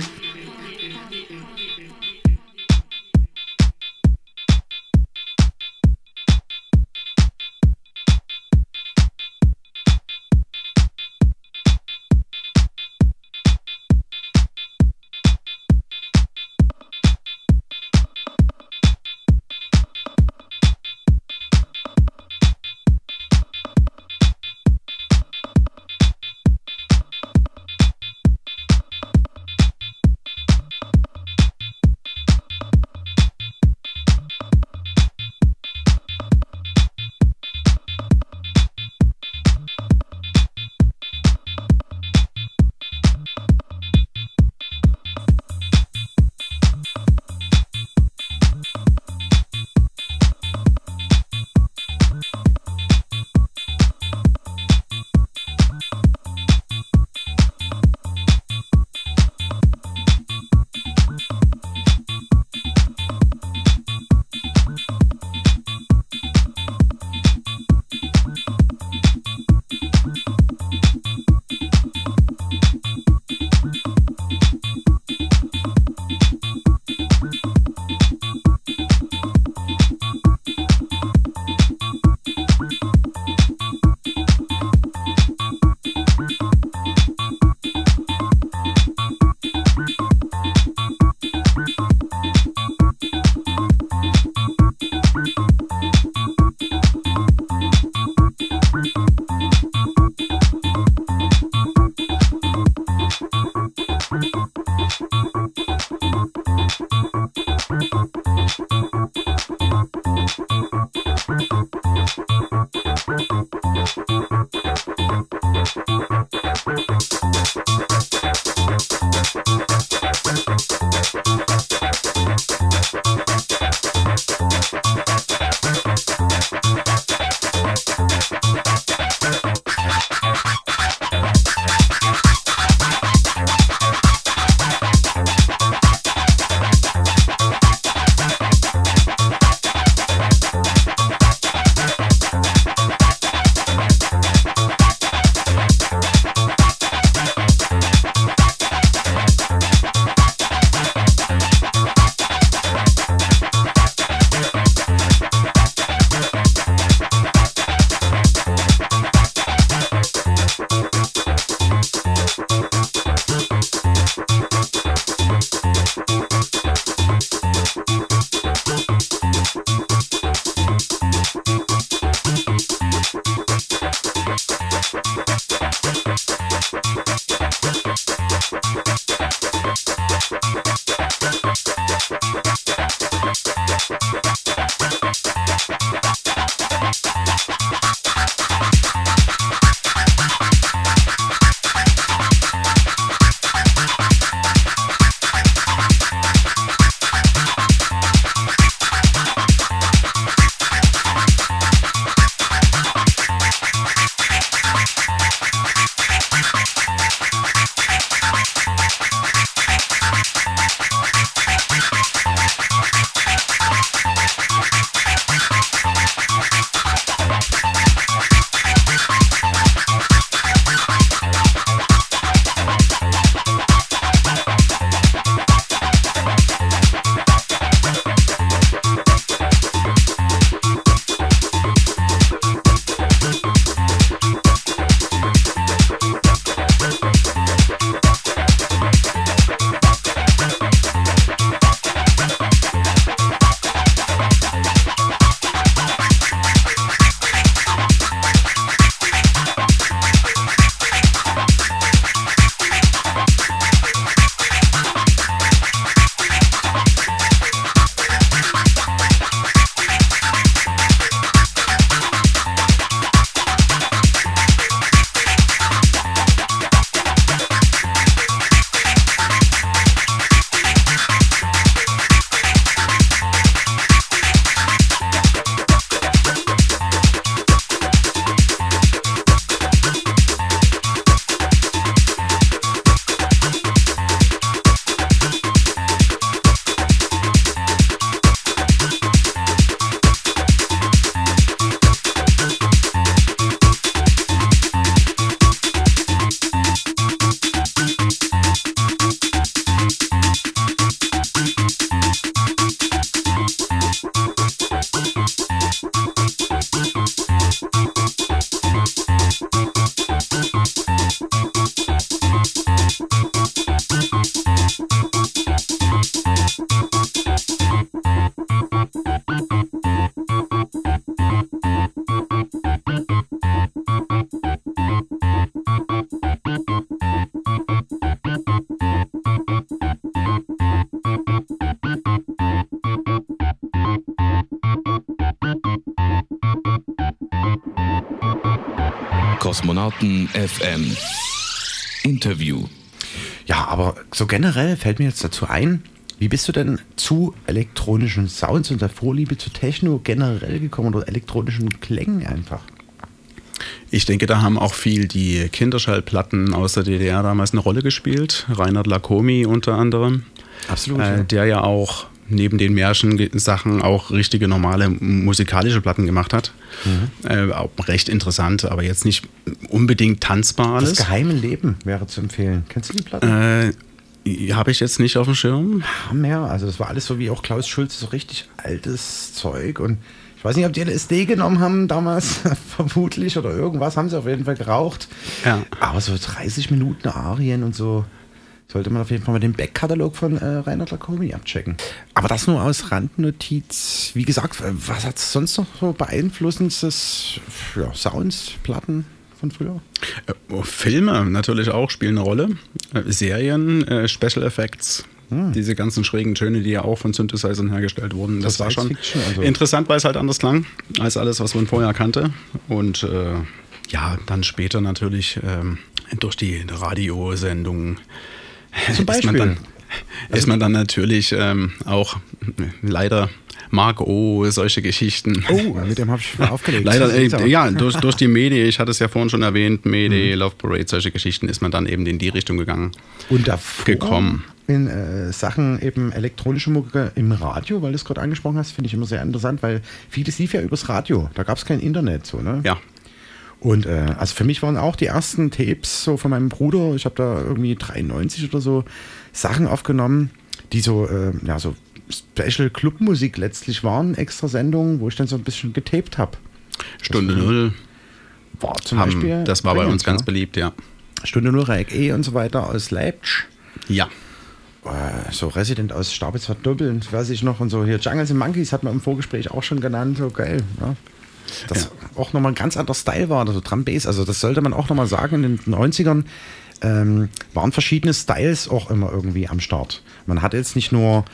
Speaker 65: FM. Interview.
Speaker 64: Ja, aber so generell fällt mir jetzt dazu ein, wie bist du denn zu elektronischen Sounds und der Vorliebe zu Techno generell gekommen oder elektronischen Klängen einfach?
Speaker 70: Ich denke, da haben auch viel die Kinderschallplatten aus der DDR damals eine Rolle gespielt. Reinhard Lacomi unter anderem.
Speaker 64: Absolut.
Speaker 70: Äh, ja. Der ja auch neben den Märchen-Sachen auch richtige normale musikalische Platten gemacht hat. Mhm. Äh, auch recht interessant, aber jetzt nicht unbedingt tanzbar alles.
Speaker 64: Das geheime Leben wäre zu empfehlen. Kennst du die Platten?
Speaker 70: Äh, Habe ich jetzt nicht auf dem Schirm.
Speaker 64: Mehr, also das war alles so wie auch Klaus Schulz, so richtig altes Zeug und ich weiß nicht, ob die LSD genommen haben damals, vermutlich, oder irgendwas, haben sie auf jeden Fall geraucht.
Speaker 70: Ja.
Speaker 64: Aber so 30 Minuten Arien und so sollte man auf jeden Fall mal den Backkatalog von äh, Reinhard Lacomi abchecken. Aber das nur aus Randnotiz. Wie gesagt, was hat es sonst noch so beeinflussendes ja, Sounds, Platten? Von früher?
Speaker 70: Äh, Filme natürlich auch spielen eine Rolle. Äh, Serien, äh, Special Effects, hm. diese ganzen schrägen Töne, die ja auch von Synthesizern hergestellt wurden. Das, das war schon also. interessant, weil es halt anders klang als alles, was man vorher kannte. Und äh, ja, dann später natürlich ähm, durch die Radiosendungen
Speaker 64: zum Beispiel.
Speaker 70: Ist man dann, also, ist man dann natürlich ähm, auch leider Mark O, solche Geschichten.
Speaker 64: Oh, mit dem habe ich mal aufgelegt.
Speaker 70: Leider, äh, ja, durch, durch die Medien, ich hatte es ja vorhin schon erwähnt, Mede, mhm. Love Parade, solche Geschichten, ist man dann eben in die Richtung gegangen.
Speaker 64: Und davor gekommen. In äh, Sachen eben elektronische Musik im Radio, weil du es gerade angesprochen hast, finde ich immer sehr interessant, weil vieles lief ja übers Radio. Da gab es kein Internet, so, ne?
Speaker 70: Ja.
Speaker 64: Und äh, also für mich waren auch die ersten Tapes so von meinem Bruder, ich habe da irgendwie 93 oder so Sachen aufgenommen, die so, äh, ja, so Special Clubmusik letztlich waren, extra Sendungen, wo ich dann so ein bisschen getaped habe.
Speaker 70: Stunde Null.
Speaker 64: War zum haben, Beispiel.
Speaker 70: Das war bei uns ganz ja. beliebt, ja.
Speaker 64: Stunde Null, Reik E und so weiter aus Leipzig.
Speaker 70: Ja.
Speaker 64: Äh, so Resident aus Starbitz Doppeln, weiß ich noch. Und so hier Jungles and Monkeys hat man im Vorgespräch auch schon genannt. So geil. Ja das ja. auch nochmal ein ganz anderer Style war, also Drum Bass. Also das sollte man auch nochmal sagen, in den 90ern ähm, waren verschiedene Styles auch immer irgendwie am Start. Man hatte jetzt nicht nur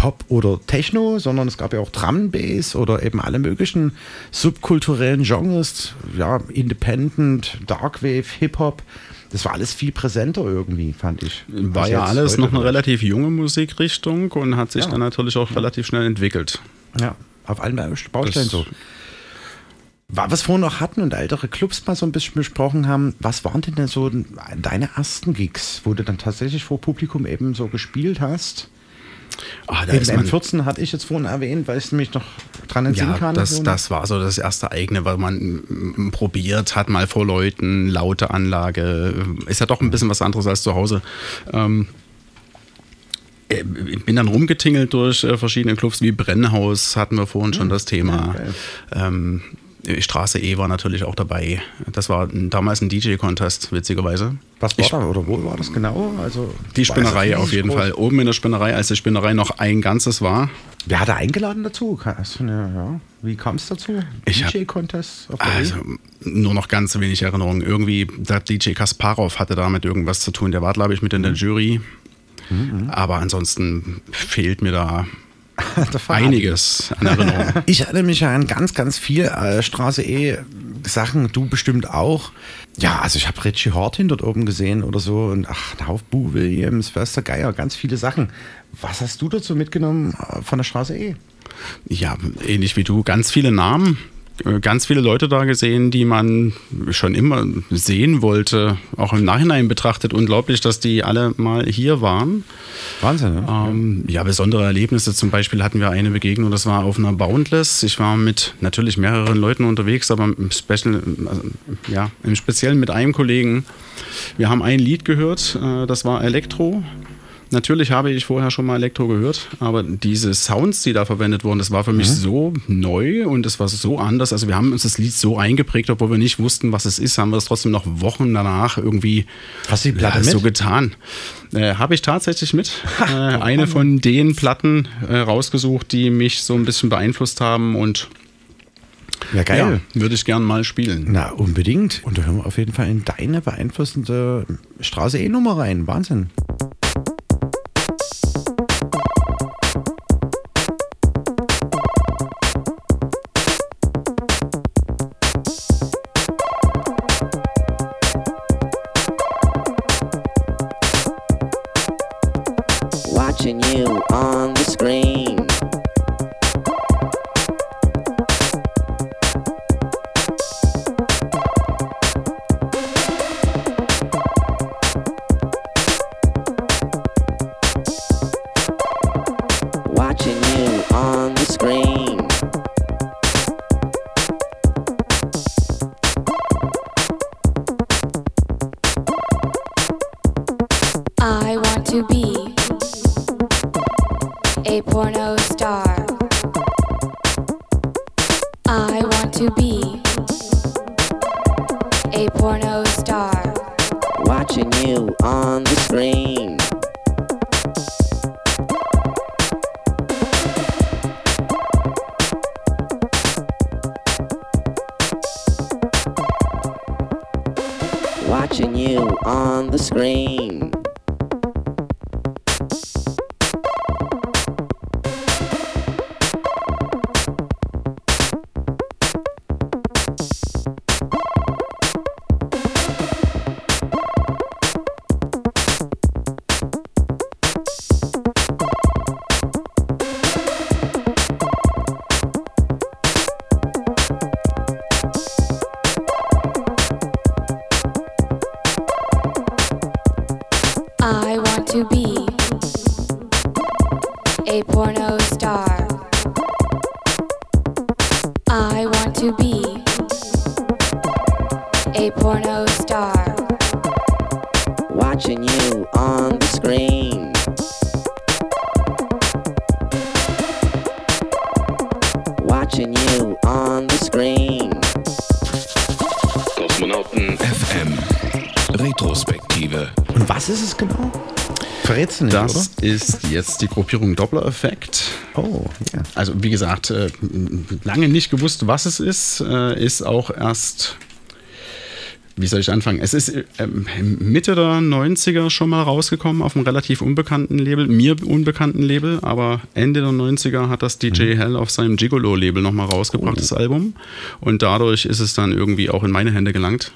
Speaker 64: Pop oder Techno, sondern es gab ja auch Drum Bass oder eben alle möglichen subkulturellen Genres, ja, Independent, Darkwave, Hip-Hop. Das war alles viel präsenter irgendwie, fand ich.
Speaker 70: War ja alles noch eine relativ junge Musikrichtung und hat sich ja. dann natürlich auch relativ schnell entwickelt.
Speaker 64: Ja, auf allen Baustellen das so was wir vorhin noch hatten und ältere Clubs mal so ein bisschen besprochen haben, was waren denn, denn so deine ersten Gigs, wo du dann tatsächlich vor Publikum eben so gespielt hast?
Speaker 70: Ah, da ist
Speaker 64: M14 hatte ich jetzt vorhin erwähnt, weil ich mich noch dran entsinnen
Speaker 70: ja,
Speaker 64: kann.
Speaker 70: Das, so, das war so das erste eigene, weil man probiert hat, mal vor Leuten, laute Anlage. Ist ja doch ein bisschen was anderes als zu Hause. Ähm, ich bin dann rumgetingelt durch äh, verschiedene Clubs wie Brennhaus, hatten wir vorhin schon hm. das Thema. Ja, ähm, Straße E war natürlich auch dabei. Das war damals ein DJ-Contest, witzigerweise.
Speaker 64: Was war ich, da oder wo war das genau?
Speaker 70: Also, die Spinnerei auf jeden groß? Fall. Oben in der Spinnerei, als die Spinnerei noch ein ganzes war.
Speaker 64: Wer hat da eingeladen dazu? Wie kam es dazu?
Speaker 70: DJ-Contest? Also nur noch ganz wenig Erinnerungen. Irgendwie, der DJ Kasparov hatte damit irgendwas zu tun. Der war, glaube ich, mit in der mhm. Jury. Mhm. Aber ansonsten fehlt mir da einiges an Erinnerungen.
Speaker 64: Ich erinnere mich an ganz, ganz viel äh, Straße E Sachen, du bestimmt auch. Ja, also ich habe Richie Hortin dort oben gesehen oder so und ach, ein Haufen Bu Williams, Förster Geier, ganz viele Sachen. Was hast du dazu mitgenommen äh, von der Straße E?
Speaker 70: Ja, ähnlich wie du, ganz viele Namen. Äh, ganz viele Leute da gesehen, die man schon immer sehen wollte, auch im Nachhinein betrachtet. Unglaublich, dass die alle mal hier waren.
Speaker 64: Wahnsinn, ne?
Speaker 70: Ähm, ja, besondere Erlebnisse. Zum Beispiel hatten wir eine Begegnung, das war auf einer Boundless. Ich war mit natürlich mehreren Leuten unterwegs, aber im, Special, also, ja, im Speziellen mit einem Kollegen. Wir haben ein Lied gehört, äh, das war Elektro. Natürlich habe ich vorher schon mal Elektro gehört, aber diese Sounds, die da verwendet wurden, das war für mich mhm. so neu und es war so anders. Also wir haben uns das Lied so eingeprägt, obwohl wir nicht wussten, was es ist, haben wir es trotzdem noch Wochen danach irgendwie
Speaker 64: Hast du die Platte ja,
Speaker 70: so getan. Äh, habe ich tatsächlich mit. äh, eine von den Platten äh, rausgesucht, die mich so ein bisschen beeinflusst haben und
Speaker 64: ja, geil.
Speaker 70: Ja, würde ich gern mal spielen.
Speaker 64: Na, unbedingt. Und da hören wir auf jeden Fall in deine beeinflussende Straße E-Nummer rein. Wahnsinn.
Speaker 72: To be a porno star.
Speaker 73: Watching you on the screen.
Speaker 70: Jetzt die Gruppierung Doppler-Effekt.
Speaker 64: Oh, ja.
Speaker 70: Also wie gesagt, äh, lange nicht gewusst, was es ist. Äh, ist auch erst, wie soll ich anfangen? Es ist äh, Mitte der 90er schon mal rausgekommen auf einem relativ unbekannten Label, mir unbekannten Label, aber Ende der 90er hat das DJ Hell auf seinem Gigolo-Label nochmal rausgebracht,
Speaker 64: Oh.
Speaker 70: das Album. Und dadurch ist es dann irgendwie auch in meine Hände gelangt.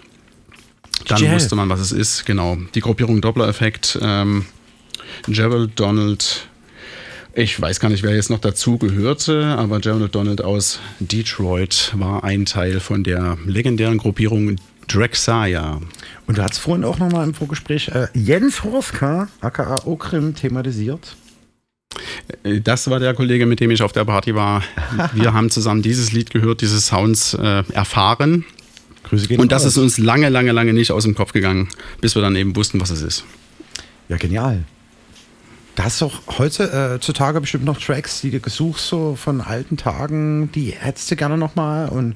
Speaker 70: Dann
Speaker 64: DJ
Speaker 70: wusste man, was es ist, genau. Die Gruppierung Doppler-Effekt, ähm, Gerald Donald, ich weiß gar nicht, wer jetzt noch dazu gehörte, aber Gerald Donald aus Detroit war ein Teil von der legendären Gruppierung Drexaya.
Speaker 64: Und du hast vorhin auch nochmal im Vorgespräch äh, Jens Horska, aka Okrim, thematisiert.
Speaker 70: Äh, Das war der Kollege, mit dem ich auf der Party war. Wir haben zusammen dieses Lied gehört, diese Sounds äh, erfahren.
Speaker 64: Grüße gehen
Speaker 70: Und das
Speaker 64: raus.
Speaker 70: ist uns lange, lange, lange nicht aus dem Kopf gegangen, bis wir dann eben wussten, was es ist.
Speaker 64: Ja, genial. Da hast du doch heutzutage bestimmt noch Tracks, die du gesucht so von alten Tagen, die hättest du gerne nochmal und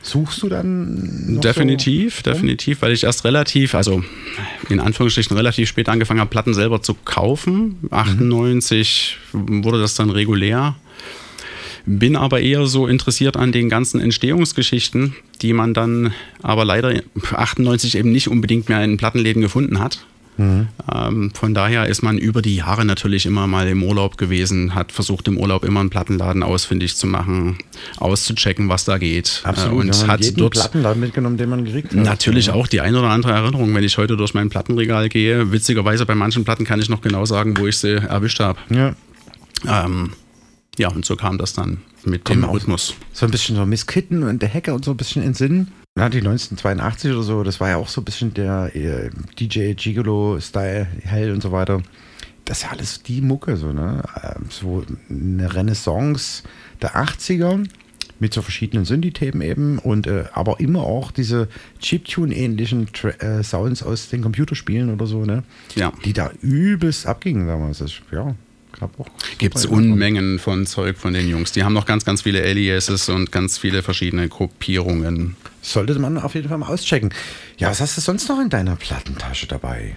Speaker 64: suchst du dann
Speaker 70: Definitiv,
Speaker 64: so
Speaker 70: definitiv, weil ich erst relativ, also in Anführungsstrichen relativ spät angefangen habe, Platten selber zu kaufen. 98 wurde das dann regulär. Bin aber eher so interessiert an den ganzen Entstehungsgeschichten, die man dann aber leider 98 eben nicht unbedingt mehr in Plattenläden gefunden hat.
Speaker 64: Mhm.
Speaker 70: Ähm, von daher ist man über die Jahre natürlich immer mal im Urlaub gewesen, hat versucht im Urlaub immer einen Plattenladen ausfindig zu machen, auszuchecken, was da geht.
Speaker 64: Absolut.
Speaker 70: Äh, und
Speaker 64: wir
Speaker 70: hat
Speaker 64: jeden
Speaker 70: dort
Speaker 64: Plattenladen mitgenommen, den man gekriegt hat.
Speaker 70: Natürlich
Speaker 64: Ja.
Speaker 70: auch die ein oder andere Erinnerung, wenn ich heute durch mein Plattenregal gehe. Witzigerweise bei manchen Platten kann ich noch genau sagen, wo ich sie erwischt habe.
Speaker 64: Ja.
Speaker 70: Ähm, ja, und so kam das dann mit
Speaker 64: Kommen
Speaker 70: dem Rhythmus.
Speaker 64: So ein bisschen so Miss Kitten und der Hacker und so ein bisschen in Sinn. Ja, die 1982 oder so, das war ja auch so ein bisschen der äh, DJ Gigolo-Style, hell und so weiter. Das ist ja alles die Mucke, so, ne? Ähm, So eine Renaissance der 80er mit so verschiedenen Synthi-Themen eben und äh, aber immer auch diese Chiptune-ähnlichen äh, Sounds aus den Computerspielen oder so, ne?
Speaker 70: Ja.
Speaker 64: Die da übelst abgingen damals. Das, ja.
Speaker 70: Gibt es Unmengen von Zeug von den Jungs. Die haben noch ganz, ganz viele Aliases und ganz viele verschiedene Gruppierungen.
Speaker 64: Sollte man auf jeden Fall mal auschecken. Ja, was hast du sonst noch in deiner Plattentasche dabei?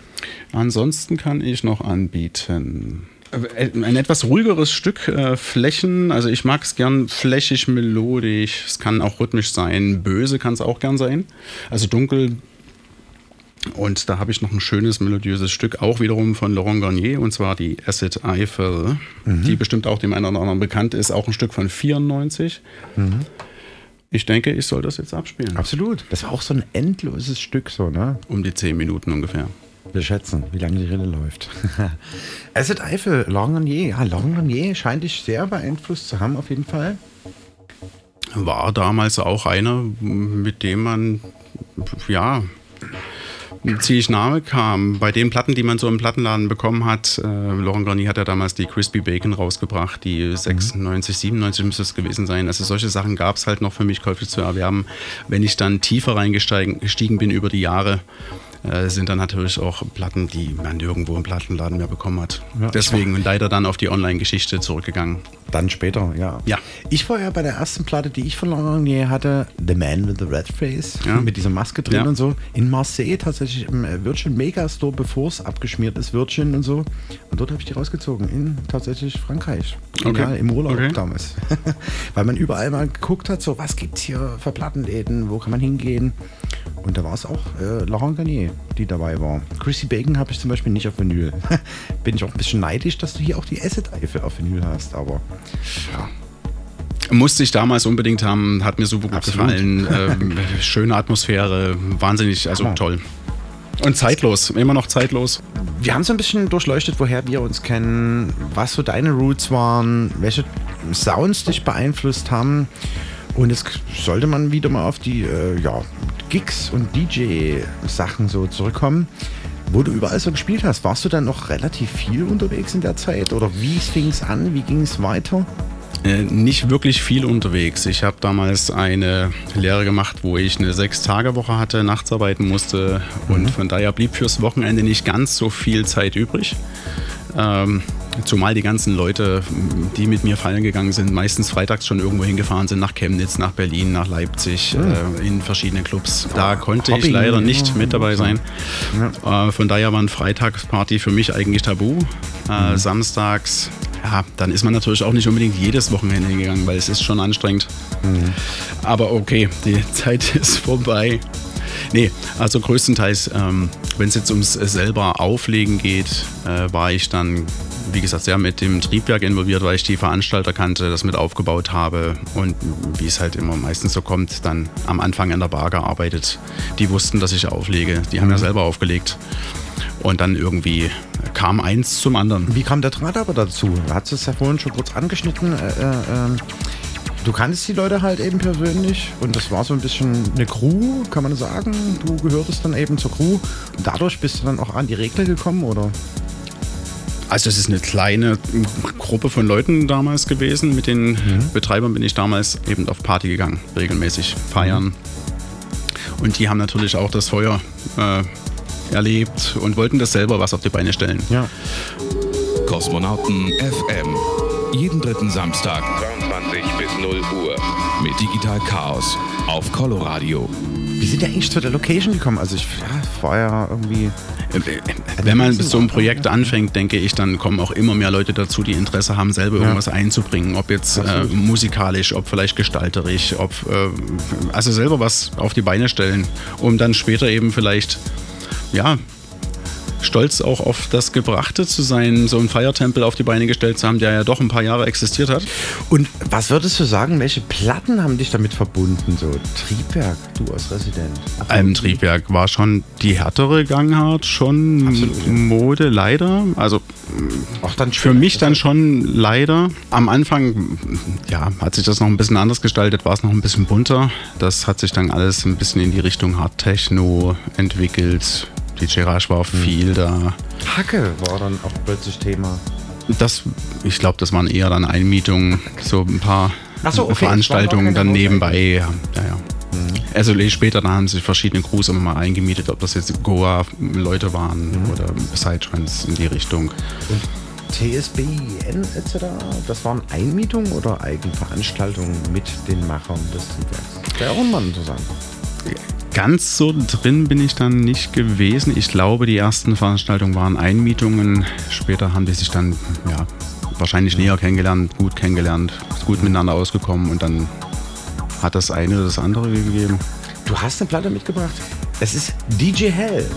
Speaker 70: Ansonsten kann ich noch anbieten. äh, Ein etwas ruhigeres Stück, äh, Flächen. Also ich mag es gern flächig, melodisch. Es kann auch rhythmisch sein. Böse kann es auch gern sein. Also dunkel. Und da habe ich noch ein schönes melodiöses Stück, auch wiederum von Laurent Garnier, und zwar die Acid Eiffel, die bestimmt auch dem einen oder anderen bekannt ist. Auch ein Stück von 94. Ich denke, ich soll das jetzt abspielen.
Speaker 64: Absolut. Das war auch so ein endloses Stück, so, ne?
Speaker 70: Um die 10 Minuten ungefähr.
Speaker 64: Wir schätzen, wie lange die Rille läuft. Acid Eiffel, Longonier. Ja, Longonier scheint dich sehr beeinflusst zu haben, auf jeden Fall.
Speaker 70: War damals auch einer, mit dem man, ja, ziemlich nahe kam. Bei den Platten, die man so im Plattenladen bekommen hat, äh, Laurent Garnier hat ja damals die Crispy Bacon rausgebracht, die 96, 97 müsste es gewesen sein. Also solche Sachen gab es halt noch für mich käuflich zu erwerben. Wenn ich dann tiefer reingestiegen bin über die Jahre, äh, sind dann natürlich auch Platten, die man irgendwo im Plattenladen mehr bekommen hat.
Speaker 64: Ja,
Speaker 70: Deswegen leider dann auf die Online-Geschichte zurückgegangen.
Speaker 64: Dann später, ja.
Speaker 70: Ja.
Speaker 64: Ich war ja bei der ersten Platte, die ich von Longonier hatte, The Man with the Red Face,
Speaker 70: Ja.
Speaker 64: mit dieser Maske drin
Speaker 70: Ja.
Speaker 64: und so, in Marseille tatsächlich im äh, Virgin Megastore, bevor es abgeschmiert ist, Virgin und so. Und dort habe ich die rausgezogen, in tatsächlich Frankreich.
Speaker 70: Okay.
Speaker 64: Ja, im Urlaub
Speaker 70: Okay.
Speaker 64: damals. Weil man überall mal geguckt hat, so, was gibt's hier für Plattenläden, wo kann man hingehen? Und da war es auch äh, Laurent Garnier, die dabei war. Chrissy Bacon habe ich zum Beispiel nicht auf Vinyl. Bin ich auch ein bisschen neidisch, dass du hier auch die Acid-Eifel auf Vinyl hast, aber ja.
Speaker 70: Musste ich damals unbedingt haben, hat mir super gut
Speaker 64: Absolut.
Speaker 70: gefallen. Ähm, schöne Atmosphäre, wahnsinnig, also
Speaker 64: Hammer.
Speaker 70: toll. Und zeitlos, immer noch zeitlos.
Speaker 64: Wir haben so ein bisschen durchleuchtet, woher wir uns kennen, was so deine Roots waren, welche Sounds dich beeinflusst haben. Und jetzt sollte man wieder mal auf die äh, ja, Gigs und DJ-Sachen so zurückkommen. Wo du überall so gespielt hast, warst du dann noch relativ viel unterwegs in der Zeit? Oder wie fing es an? Wie ging es weiter?
Speaker 70: Äh, nicht wirklich viel unterwegs. Ich habe damals eine Lehre gemacht, wo ich eine Sechs-Tage-Woche hatte, nachts arbeiten musste und von daher blieb fürs Wochenende nicht ganz so viel Zeit übrig. Ähm, zumal die ganzen Leute, die mit mir feiern gegangen sind, meistens freitags schon irgendwo hingefahren sind, nach Chemnitz, nach Berlin, nach Leipzig, äh, in verschiedene Clubs. Da konnte ich
Speaker 64: Hopping,
Speaker 70: leider nicht
Speaker 64: ja.
Speaker 70: mit dabei sein. Äh, von daher war eine Freitagsparty für mich eigentlich tabu. Äh, Samstags, ja, dann ist man natürlich auch nicht unbedingt jedes Wochenende hingegangen, weil es ist schon anstrengend. Aber okay, die Zeit ist vorbei. Nee, also größtenteils, ähm, wenn es jetzt ums selber Auflegen geht, äh, war ich dann, wie gesagt, sehr mit dem Triebwerk involviert, weil ich die Veranstalter kannte, das mit aufgebaut habe und wie es halt immer meistens so kommt, dann am Anfang an der Bar gearbeitet. Die wussten, dass ich auflege, die haben ja selber aufgelegt. Und dann irgendwie kam eins zum anderen.
Speaker 64: Wie kam der Draht aber dazu? Du hast es ja vorhin schon kurz angeschnitten. Äh, äh, ähm, du kanntest die Leute halt eben persönlich und das war so ein bisschen eine Crew, kann man sagen. Du gehörtest dann eben zur Crew. Und dadurch bist du dann auch an die Regler gekommen, oder?
Speaker 70: Also es ist eine kleine Gruppe von Leuten damals gewesen. Mit den Betreibern bin ich damals eben auf Party gegangen, regelmäßig feiern. Und die haben natürlich auch das Feuer äh, erlebt und wollten das selber was auf die Beine stellen.
Speaker 64: Ja.
Speaker 65: Kosmonauten FM. Jeden dritten Samstag 22 bis 0 Uhr. Mit Digital Chaos auf Coloradio.
Speaker 64: Wie sind die eigentlich zu der Location gekommen? Also ich ja, war ja irgendwie...
Speaker 70: Wenn man mit so einem Projekt anfängt, denke ich, dann kommen auch immer mehr Leute dazu, die Interesse haben, selber irgendwas einzubringen. Ob jetzt äh, musikalisch, ob vielleicht gestalterisch, ob äh, also selber was auf die Beine stellen, um dann später eben vielleicht, ja, stolz auch auf das Gebrachte zu sein, so einen Feiertempel auf die Beine gestellt zu haben, der ja doch ein paar Jahre existiert hat.
Speaker 64: Und was würdest du sagen, welche Platten haben dich damit verbunden? So Triebwerk, du als Resident.
Speaker 70: Ein Triebwerk war schon die härtere Gangart, schon Mode leider. Also
Speaker 64: Auch dann
Speaker 70: für mich dann schon leider. Am Anfang ja, hat sich das noch ein bisschen anders gestaltet, war es noch ein bisschen bunter. Das hat sich dann alles ein bisschen in die Richtung Hard Techno entwickelt. DJ Raj war viel da.
Speaker 64: Hacke war dann auch plötzlich Thema.
Speaker 70: Das, ich glaube, das waren eher dann Einmietungen, so ein paar
Speaker 64: so, okay,
Speaker 70: Veranstaltungen dann nebenbei. Ja, ja, ja. Also eh später dann haben sich verschiedene Crews immer mal eingemietet, ob das jetzt Goa-Leute waren oder Psytrance in die Richtung.
Speaker 64: TSBN etc., das waren Einmietungen oder Eigenveranstaltungen mit den Machern des Triebwerks? Wäre auch zu sagen.
Speaker 70: Ganz so drin bin ich dann nicht gewesen. Ich glaube, die ersten Veranstaltungen waren Einmietungen. Später haben die sich dann ja, wahrscheinlich näher kennengelernt, gut kennengelernt, gut miteinander ausgekommen und dann hat das eine oder das andere gegeben.
Speaker 64: Du hast eine Platte mitgebracht. Es ist DJ Hell,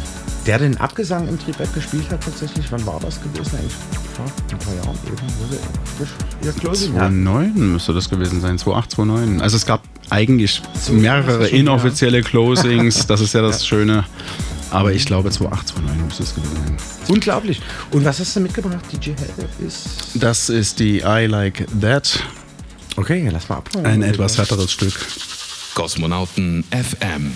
Speaker 64: der den Abgesang im Triebwerk gespielt hat tatsächlich. Wann war das gewesen eigentlich? Vor ein paar Jahren eben. wo sie Ihr Closing hatten.
Speaker 70: 2009 müsste das gewesen sein, 28, 29. Also es gab eigentlich mehrere inoffizielle Closings, das ist ja das Schöne. Aber ich glaube 28, 29 müsste es gewesen sein.
Speaker 64: Unglaublich. Und was hast du mitgebracht? DJ ist...
Speaker 70: Das ist die I Like That.
Speaker 64: Okay, lass mal abholen.
Speaker 70: Ein etwas härteres Stück.
Speaker 65: Kosmonauten FM.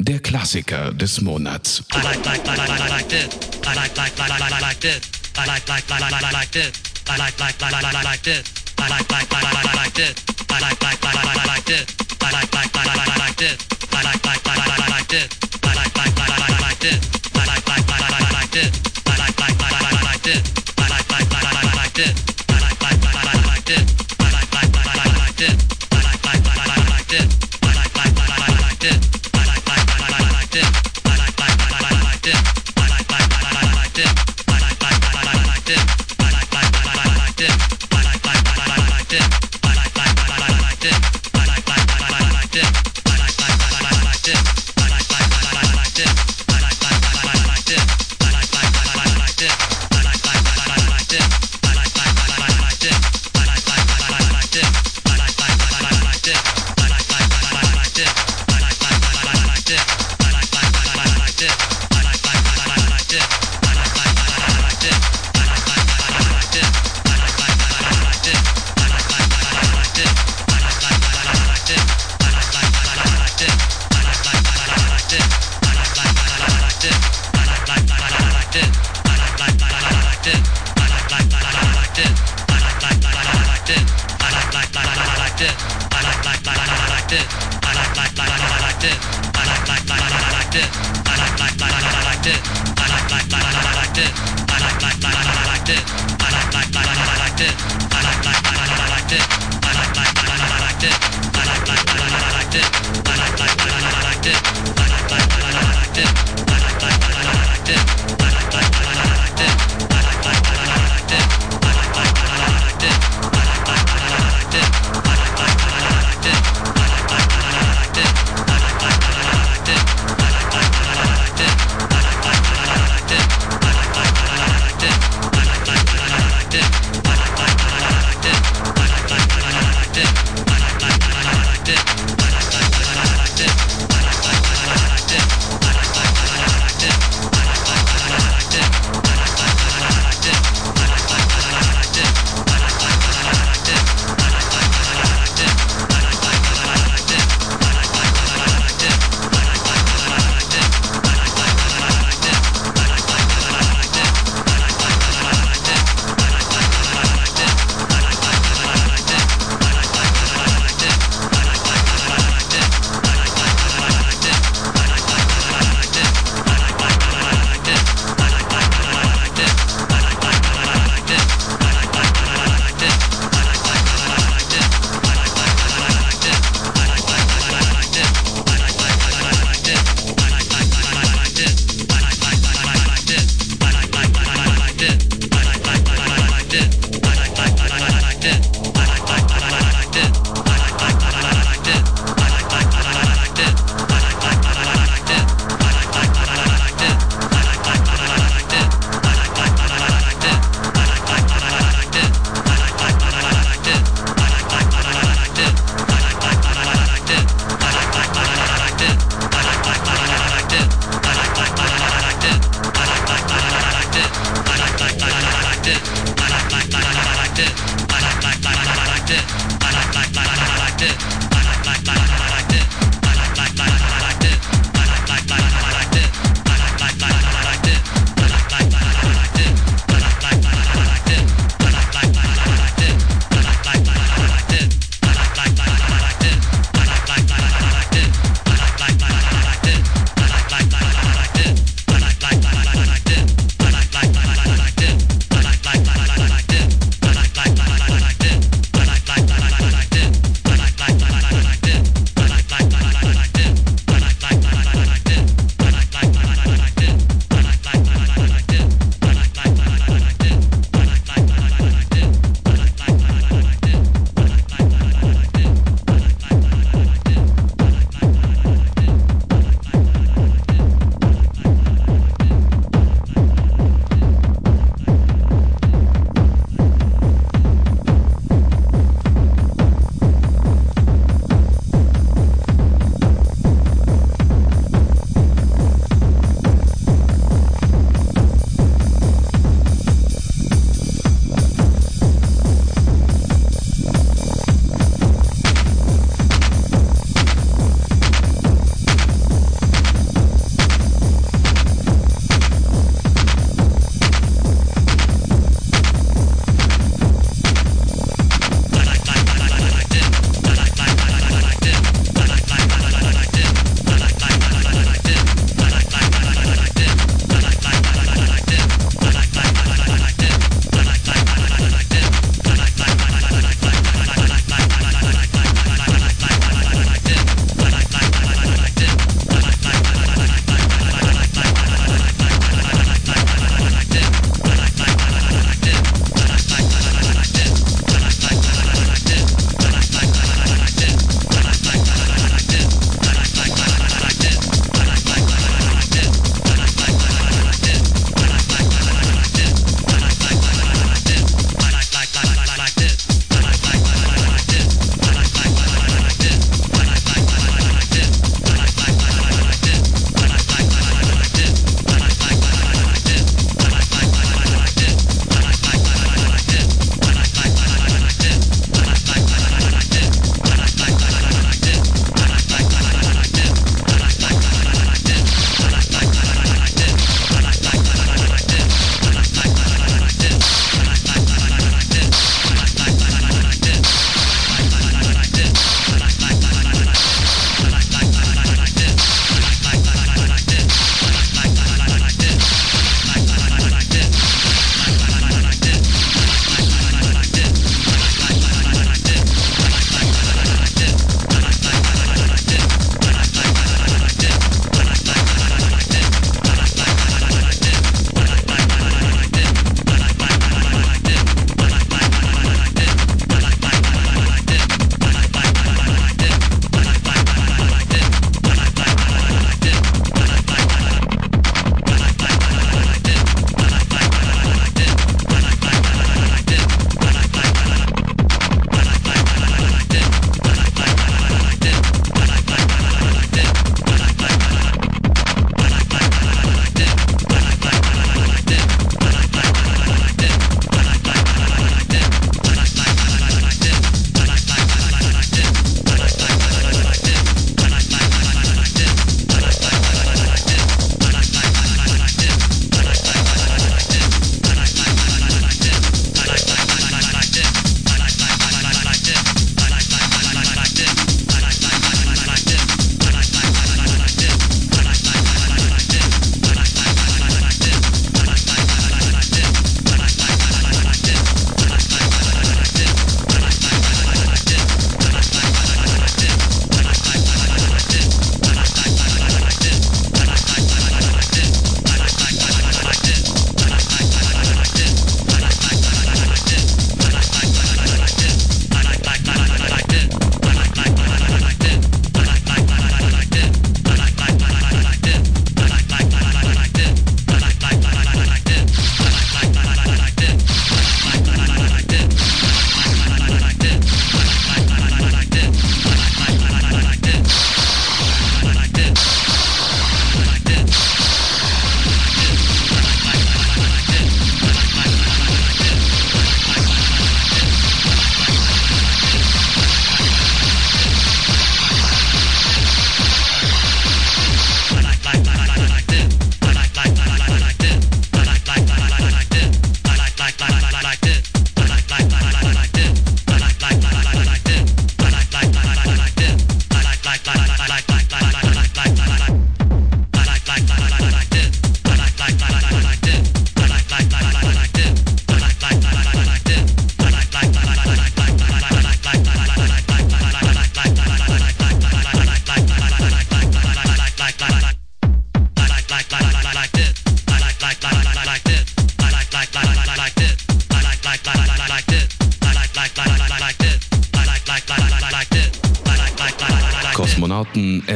Speaker 65: Der Klassiker des Monats.
Speaker 74: I like like like like like this. I like like like like like like this. I like like like like like like this. I like like like like like like this. I like like like like like like this. I like like like like like this. I like like like like like this. I like like like like like this. I like like like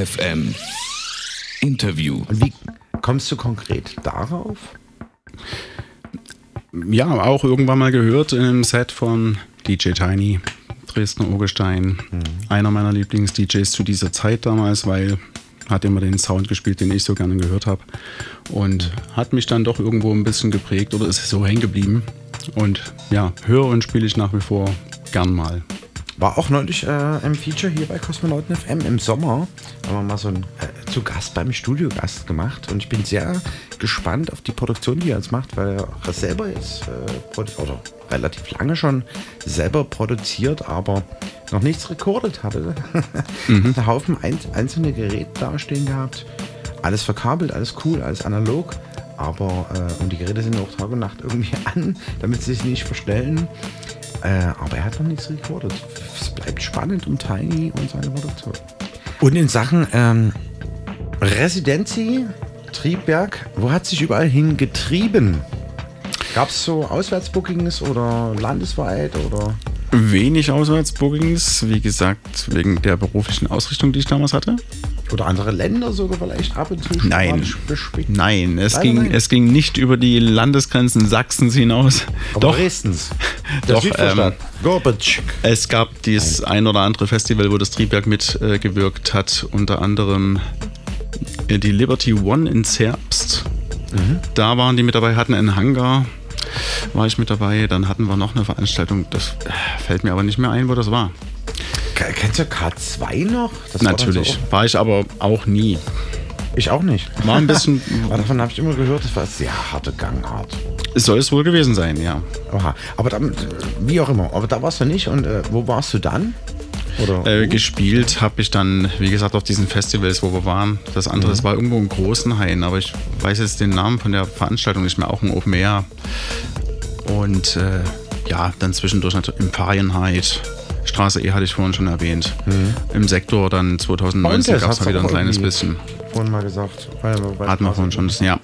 Speaker 65: FM. Interview.
Speaker 64: Und wie kommst du konkret darauf?
Speaker 70: Ja, auch irgendwann mal gehört im Set von DJ Tiny, Dresdner Urgestein. Mhm. Einer meiner Lieblings-DJs zu dieser Zeit damals, weil hat immer den Sound gespielt, den ich so gerne gehört habe. Und hat mich dann doch irgendwo ein bisschen geprägt oder ist so hängen geblieben. Und ja, höre und spiele ich nach wie vor gern mal.
Speaker 64: War auch neulich äh, im Feature hier bei Kosmonauten FM im Sommer. Haben wir mal so ein äh, zu Gast beim Studiogast gemacht. Und ich bin sehr gespannt auf die Produktion, die er jetzt macht, weil er selber jetzt äh, oder relativ lange schon selber produziert, aber noch nichts rekordet hatte. mhm. Der Haufen ein, einzelne Geräte dastehen gehabt. Alles verkabelt, alles cool, alles analog. Aber äh, und die Geräte sind auch Tag und Nacht irgendwie an, damit sie sich nicht verstellen. Äh, aber er hat noch nichts rekordet. Es bleibt spannend um Tiny und seine Produktion. Und in Sachen ähm, Residency, Triebwerk, wo hat sich überall hingetrieben? Gab es so Auswärtsbookings oder landesweit oder?
Speaker 70: Wenig Auswärtsbookings, wie gesagt, wegen der beruflichen Ausrichtung, die ich damals hatte.
Speaker 64: Oder andere Länder sogar vielleicht ab und zu
Speaker 70: Nein, nein, es ging, nein. es ging nicht über die Landesgrenzen Sachsens hinaus.
Speaker 64: Aber
Speaker 70: Doch,
Speaker 64: Dresdens.
Speaker 70: Doch, ähm, es gab dieses ein oder andere Festival, wo das Triebwerk mitgewirkt äh, hat, unter anderem äh, die Liberty One in Zerbst. Mhm. Da waren die mit dabei, hatten einen Hangar, war ich mit dabei. Dann hatten wir noch eine Veranstaltung, das äh, fällt mir aber nicht mehr ein, wo das war.
Speaker 64: Kennst du K2 noch?
Speaker 70: Das Natürlich, war, war, ich aber auch nie.
Speaker 64: Ich auch nicht.
Speaker 70: War ein bisschen.
Speaker 64: Davon habe ich immer gehört, das war sehr harte Gangart.
Speaker 70: Soll es wohl gewesen sein, ja.
Speaker 64: Oha. Aber dann, wie auch immer, aber da warst du nicht und äh, wo warst du dann?
Speaker 70: Äh, gespielt habe ich dann, wie gesagt, auf diesen Festivals, wo wir waren. Das andere, mhm. das war irgendwo in Großenhain, aber ich weiß jetzt den Namen von der Veranstaltung nicht mehr, auch ein Open Air. Und äh, ja, dann zwischendurch natürlich im Farienheit. Straße E hatte ich vorhin schon erwähnt. Mhm. Im Sektor dann 2019 gab es wieder ein kleines bisschen.
Speaker 64: Vorhin mal gesagt.
Speaker 70: Hatten wir vorhin schon, ja.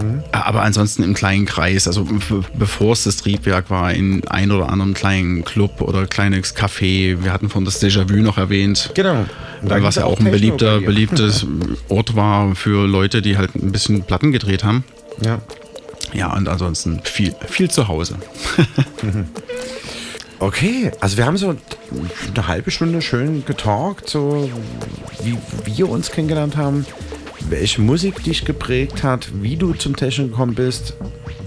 Speaker 70: Mhm. Aber ansonsten im kleinen Kreis, also bevor es das Triebwerk war, in ein oder anderen kleinen Club oder kleines Café. Wir hatten vorhin das Déjà-vu noch erwähnt.
Speaker 64: Genau.
Speaker 70: Was ja auch ein beliebter, beliebtes Ort war für Leute, die halt ein bisschen Platten gedreht haben.
Speaker 64: Ja.
Speaker 70: Ja, und ansonsten viel, viel zu Hause.
Speaker 64: Okay, also wir haben so eine halbe Stunde schön getalkt, so wie wir uns kennengelernt haben, welche Musik dich geprägt hat, wie du zum Techno gekommen bist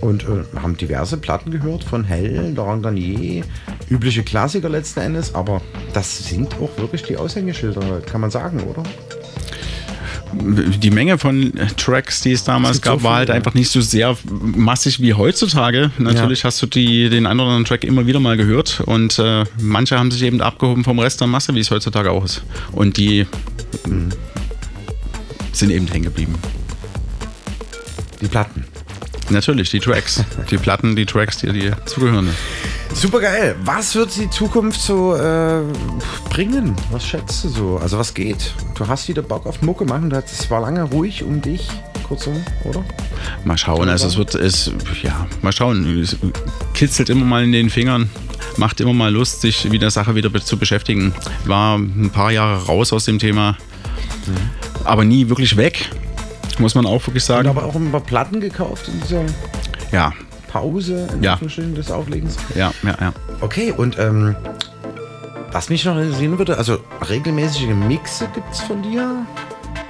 Speaker 64: und äh, haben diverse Platten gehört von Hell, Laurent Garnier, übliche Klassiker letzten Endes, aber das sind auch wirklich die Aushängeschilder, kann man sagen, oder?
Speaker 70: Die Menge von Tracks, die es damals gab, so war halt einfach nicht so sehr massig wie heutzutage. Natürlich ja. hast du die, den einen oder anderen Track immer wieder mal gehört und äh, manche haben sich eben abgehoben vom Rest der Masse, wie es heutzutage auch ist. Und die mhm. sind eben hängen geblieben.
Speaker 64: Die Platten.
Speaker 70: Natürlich, die Tracks. die Platten, die Tracks, die, die zugehören.
Speaker 64: Super geil. Was wird die Zukunft so äh, bringen? Was schätzt du so? Also was geht? Du hast wieder Bock auf Mucke machen. Es war lange ruhig um dich. Kurzum, oder?
Speaker 70: Mal schauen. Also es wird, es, ja, mal schauen. Es kitzelt immer mal in den Fingern. Macht immer mal Lust, sich mit der Sache wieder zu beschäftigen. War ein paar Jahre raus aus dem Thema. Mhm. Aber nie wirklich weg. Muss man auch wirklich sagen.
Speaker 64: Und aber auch ein paar Platten gekauft in dieser
Speaker 70: ja.
Speaker 64: Pause
Speaker 70: ja.
Speaker 64: des Auflegens.
Speaker 70: Ja, ja, ja.
Speaker 64: Okay, und ähm, was mich noch interessieren würde, also regelmäßige Mixe gibt es von dir?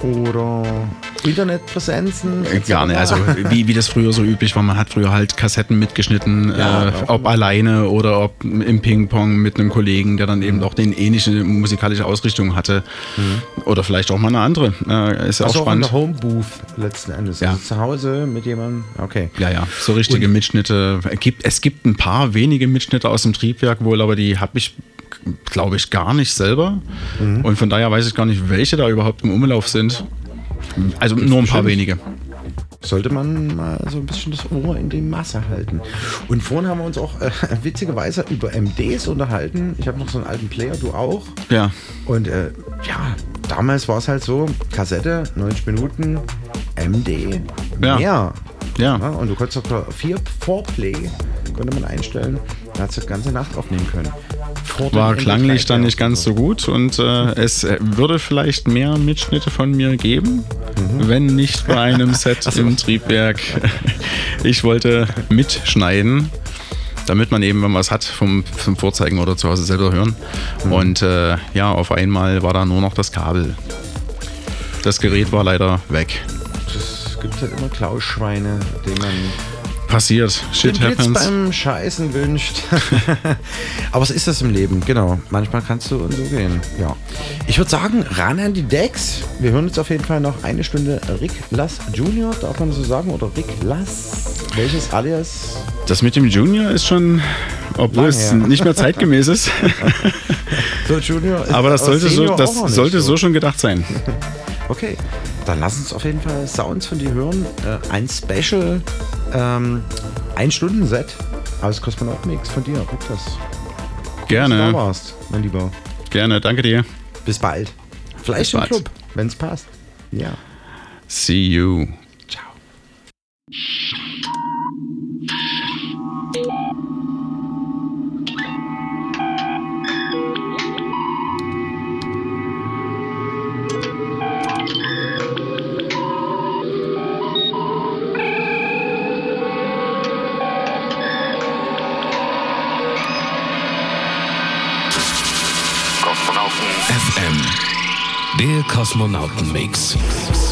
Speaker 64: Oder Internetpräsenzen?
Speaker 70: Gar nicht. Also wie, wie das früher so üblich war, man hat früher halt Kassetten mitgeschnitten, ja, äh, ob alleine oder ob im Ping-Pong mit einem Kollegen, der dann eben auch den ähnliche musikalische Ausrichtung hatte. Mhm. Oder vielleicht auch mal eine andere. Äh, ist ja also auch spannend.
Speaker 64: Auch eine Homebooth letzten Endes.
Speaker 70: Ja.
Speaker 64: Also zu Hause mit jemandem. Okay.
Speaker 70: Ja, ja. So richtige Und Mitschnitte. Es gibt, es gibt ein paar wenige Mitschnitte aus dem Triebwerk wohl, aber die habe ich glaube ich, gar nicht selber. Mhm. Und von daher weiß ich gar nicht, welche da überhaupt im Umlauf sind. Also nur ein paar wenige.
Speaker 64: Sollte man mal so ein bisschen das Ohr in die Masse halten. Und vorhin haben wir uns auch äh, witzigerweise über MDs unterhalten. Ich habe noch so einen alten Player, du auch.
Speaker 70: Ja.
Speaker 64: Und äh, ja, damals war es halt so, Kassette, 90 Minuten, MD,
Speaker 70: ja.
Speaker 64: mehr.
Speaker 70: Ja.
Speaker 64: ja. Und du konntest auch vier Vorplay, konnte man einstellen. Da hat es die ganze Nacht aufnehmen können.
Speaker 70: war klanglich dann nicht ganz so gut und äh, es würde vielleicht mehr Mitschnitte von mir geben, mhm. wenn nicht bei einem Set im Triebwerk. Ich wollte mitschneiden, damit man eben, wenn man was hat, vom, vom Vorzeigen oder zu Hause selber hören. Mhm. Und äh, ja, auf einmal war da nur noch das Kabel. Das Gerät war leider weg.
Speaker 64: Es gibt halt immer Klauschweine, denen man
Speaker 70: Passiert. Shit
Speaker 64: happens. Jetzt beim Scheißen wünscht. Aber was ist das im Leben? Genau. Manchmal kannst du und so gehen. Ja. Ich würde sagen, ran an die Decks. Wir hören jetzt auf jeden Fall noch eine Stunde Rick Lass Junior, darf man so sagen? Oder Rick Lass? Welches alias?
Speaker 70: Das mit dem Junior ist schon, obwohl es nicht mehr zeitgemäß ist.
Speaker 64: so, Junior ist
Speaker 70: Aber das sollte, so, das sollte so schon gedacht sein.
Speaker 64: Okay, dann lass uns auf jeden Fall Sounds von dir hören. Äh, ein Special ähm, ein Stunden-Set als Kosmonaut-Mix von dir. Guck das.
Speaker 70: Gerne.
Speaker 64: Dass du da warst, mein Lieber.
Speaker 70: Gerne, danke dir.
Speaker 64: Bis bald. Vielleicht Bis im bald. Club, wenn es passt. Ja.
Speaker 70: See you.
Speaker 64: Ciao.
Speaker 65: Der Kosmonautenmix.
Speaker 71: Mix.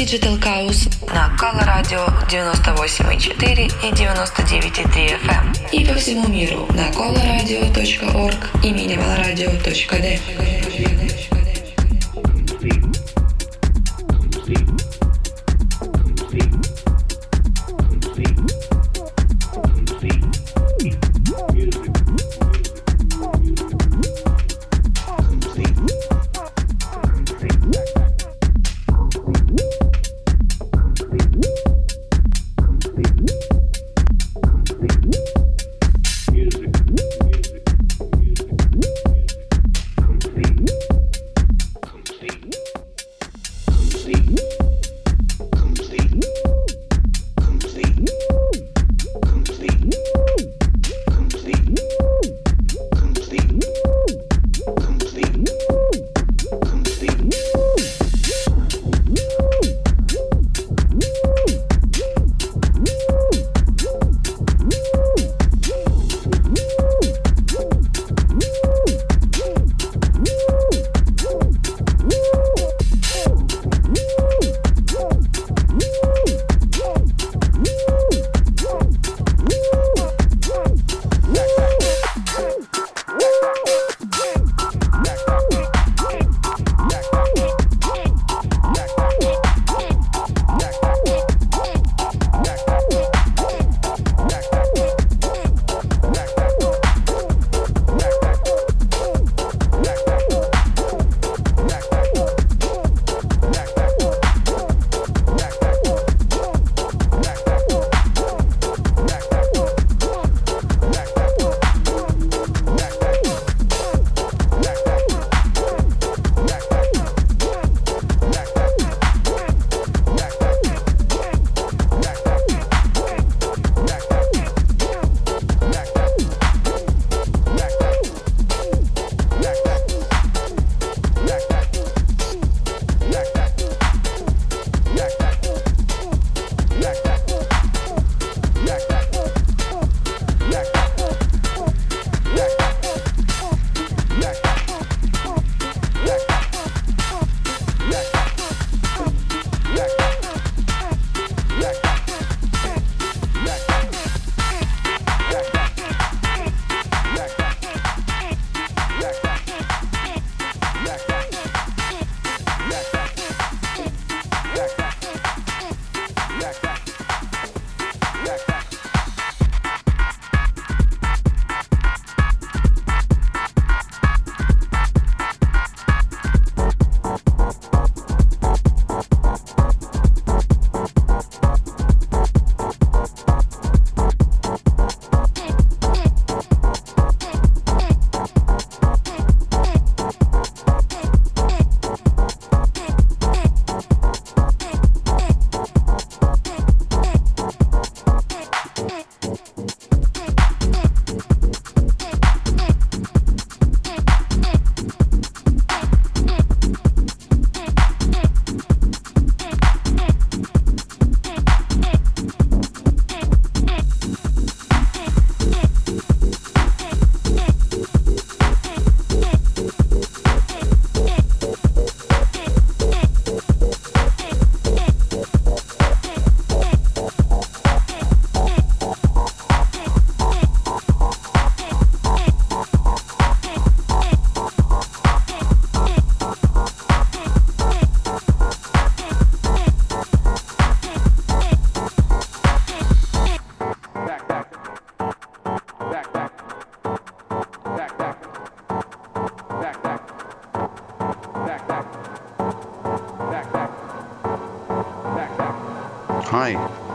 Speaker 71: Digital Chaos на Color Radio 98.4 и 99.3 FM и по всему миру на colorradio.org и minimalradio.d.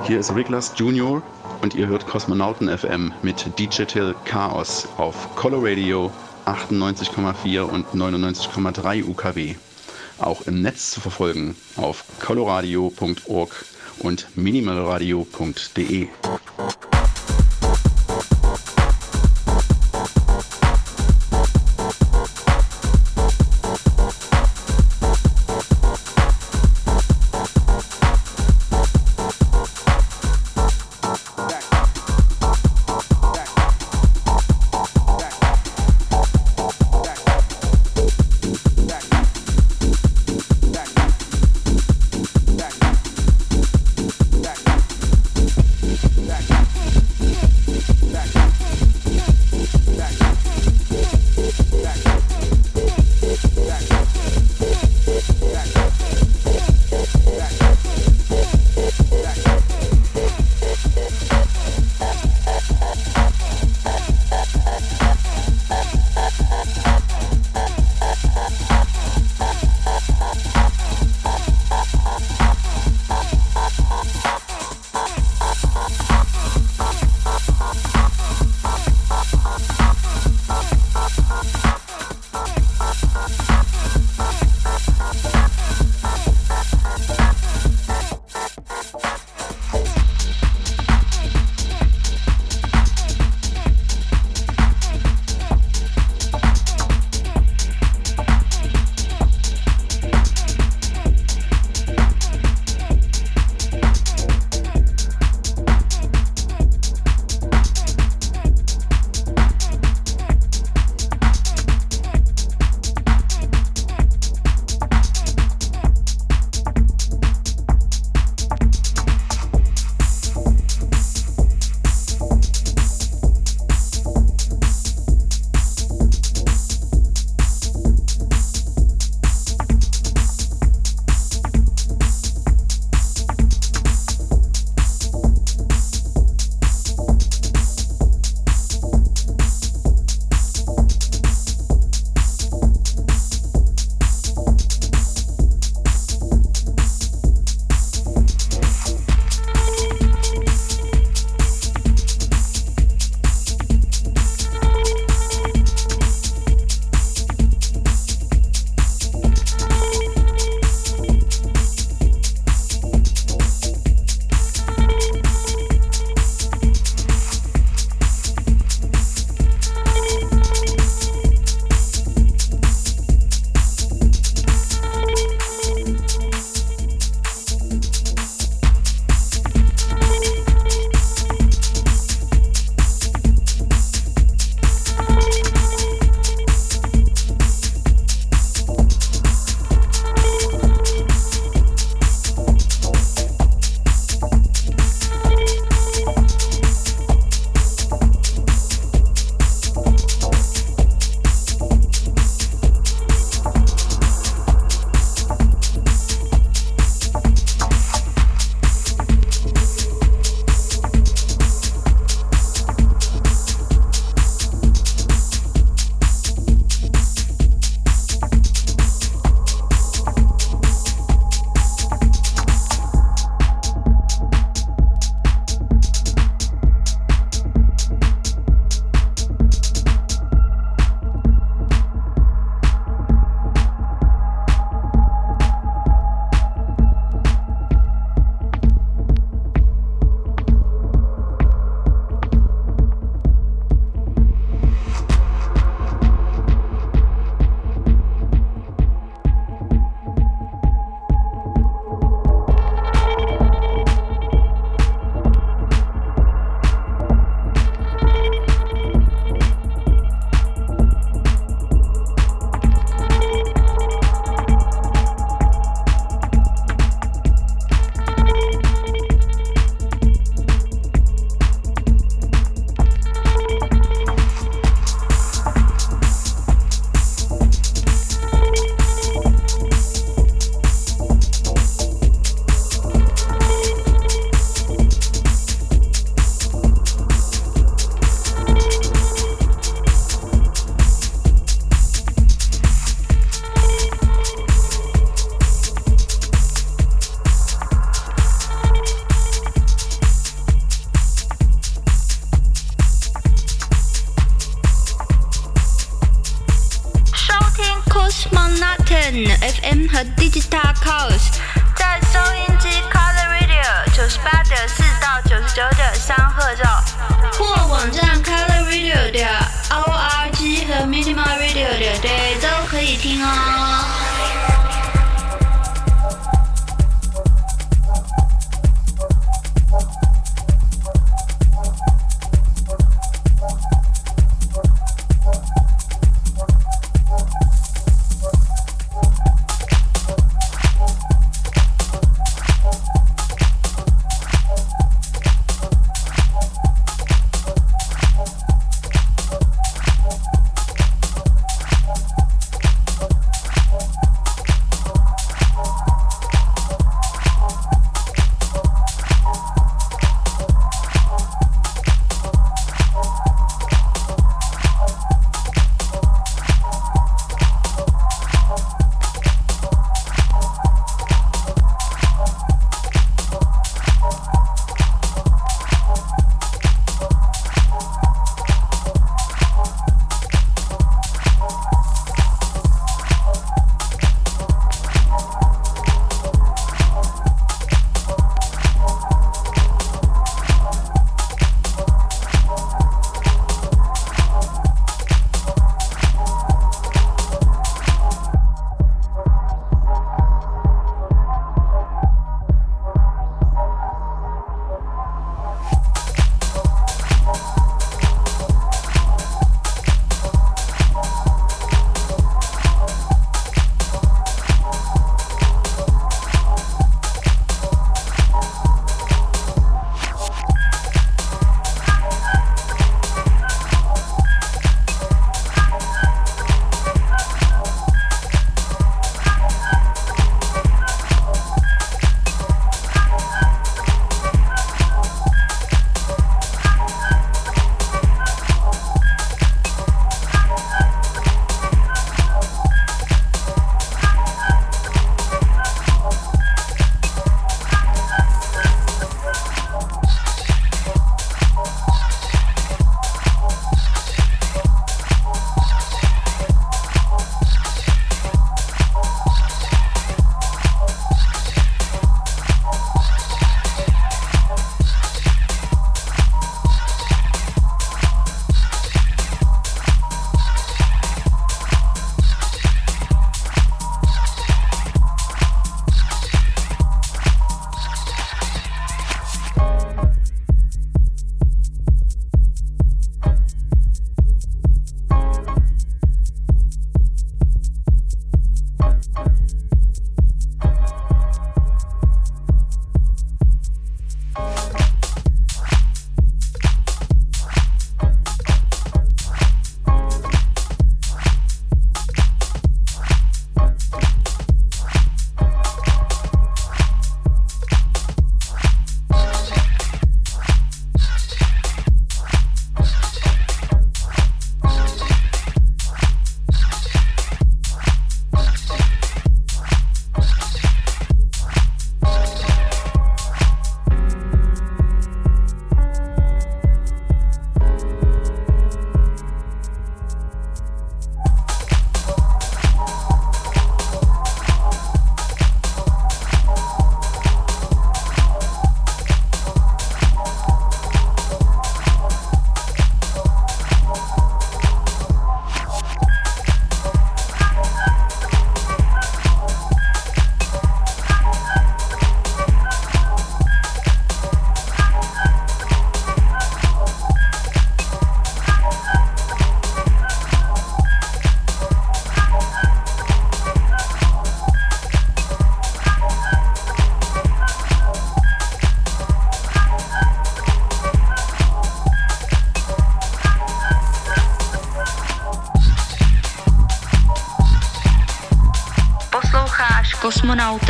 Speaker 70: Hier ist Riglas Junior und ihr hört Kosmonauten FM mit Digital Chaos auf Color Radio 98,4 und 99,3 UKW. Auch im Netz zu verfolgen auf coloradio.org und minimalradio.de.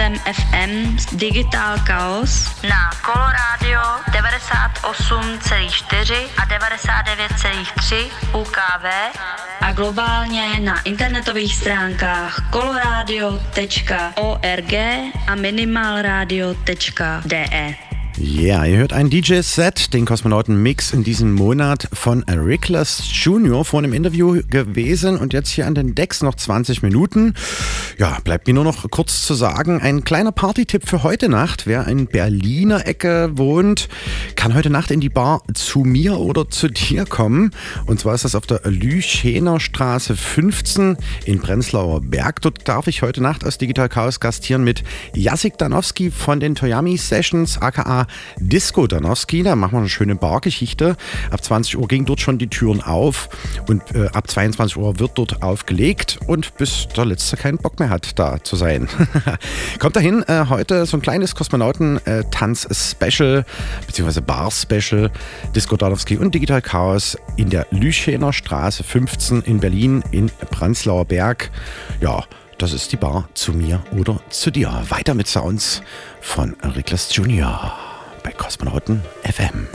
Speaker 68: Kosmonautem FM Digital Chaos
Speaker 75: na Coloradio 98,4 a 99,3 UKV
Speaker 68: a globálně na internetových stránkách coloradio.org a minimalradio.de.
Speaker 64: Ja, yeah, ihr hört ein DJ-Set, den Kosmonauten-Mix in diesem Monat von Rickless Jr. vor einem Interview gewesen und jetzt hier an den Decks noch 20 Minuten. Ja, bleibt mir nur noch kurz zu sagen, ein kleiner Party-Tipp für heute Nacht. Wer in Berliner Ecke wohnt, kann heute Nacht in die Bar zu mir oder zu dir kommen. Und zwar ist das auf der Lüchener Straße 15 in Prenzlauer Berg. Dort darf ich heute Nacht aus Digital Chaos gastieren mit Jasik Danowski von den Toyami Sessions, aka Disco Danowski. Da machen wir eine schöne Bargeschichte. Ab 20 Uhr gingen dort schon die Türen auf und äh, ab 22 Uhr wird dort aufgelegt und bis der Letzte keinen Bock mehr hat, da zu sein. Kommt dahin, äh, heute so ein kleines Kosmonauten-Tanz-Special, beziehungsweise Bar-Special, Disco Danowski und Digital Chaos in der Lüchener Straße 15 in Berlin in Prenzlauer Berg. Ja, das ist die Bar zu mir oder zu dir. Weiter mit Sounds von Rickless Junior bei Kosmonauten FM.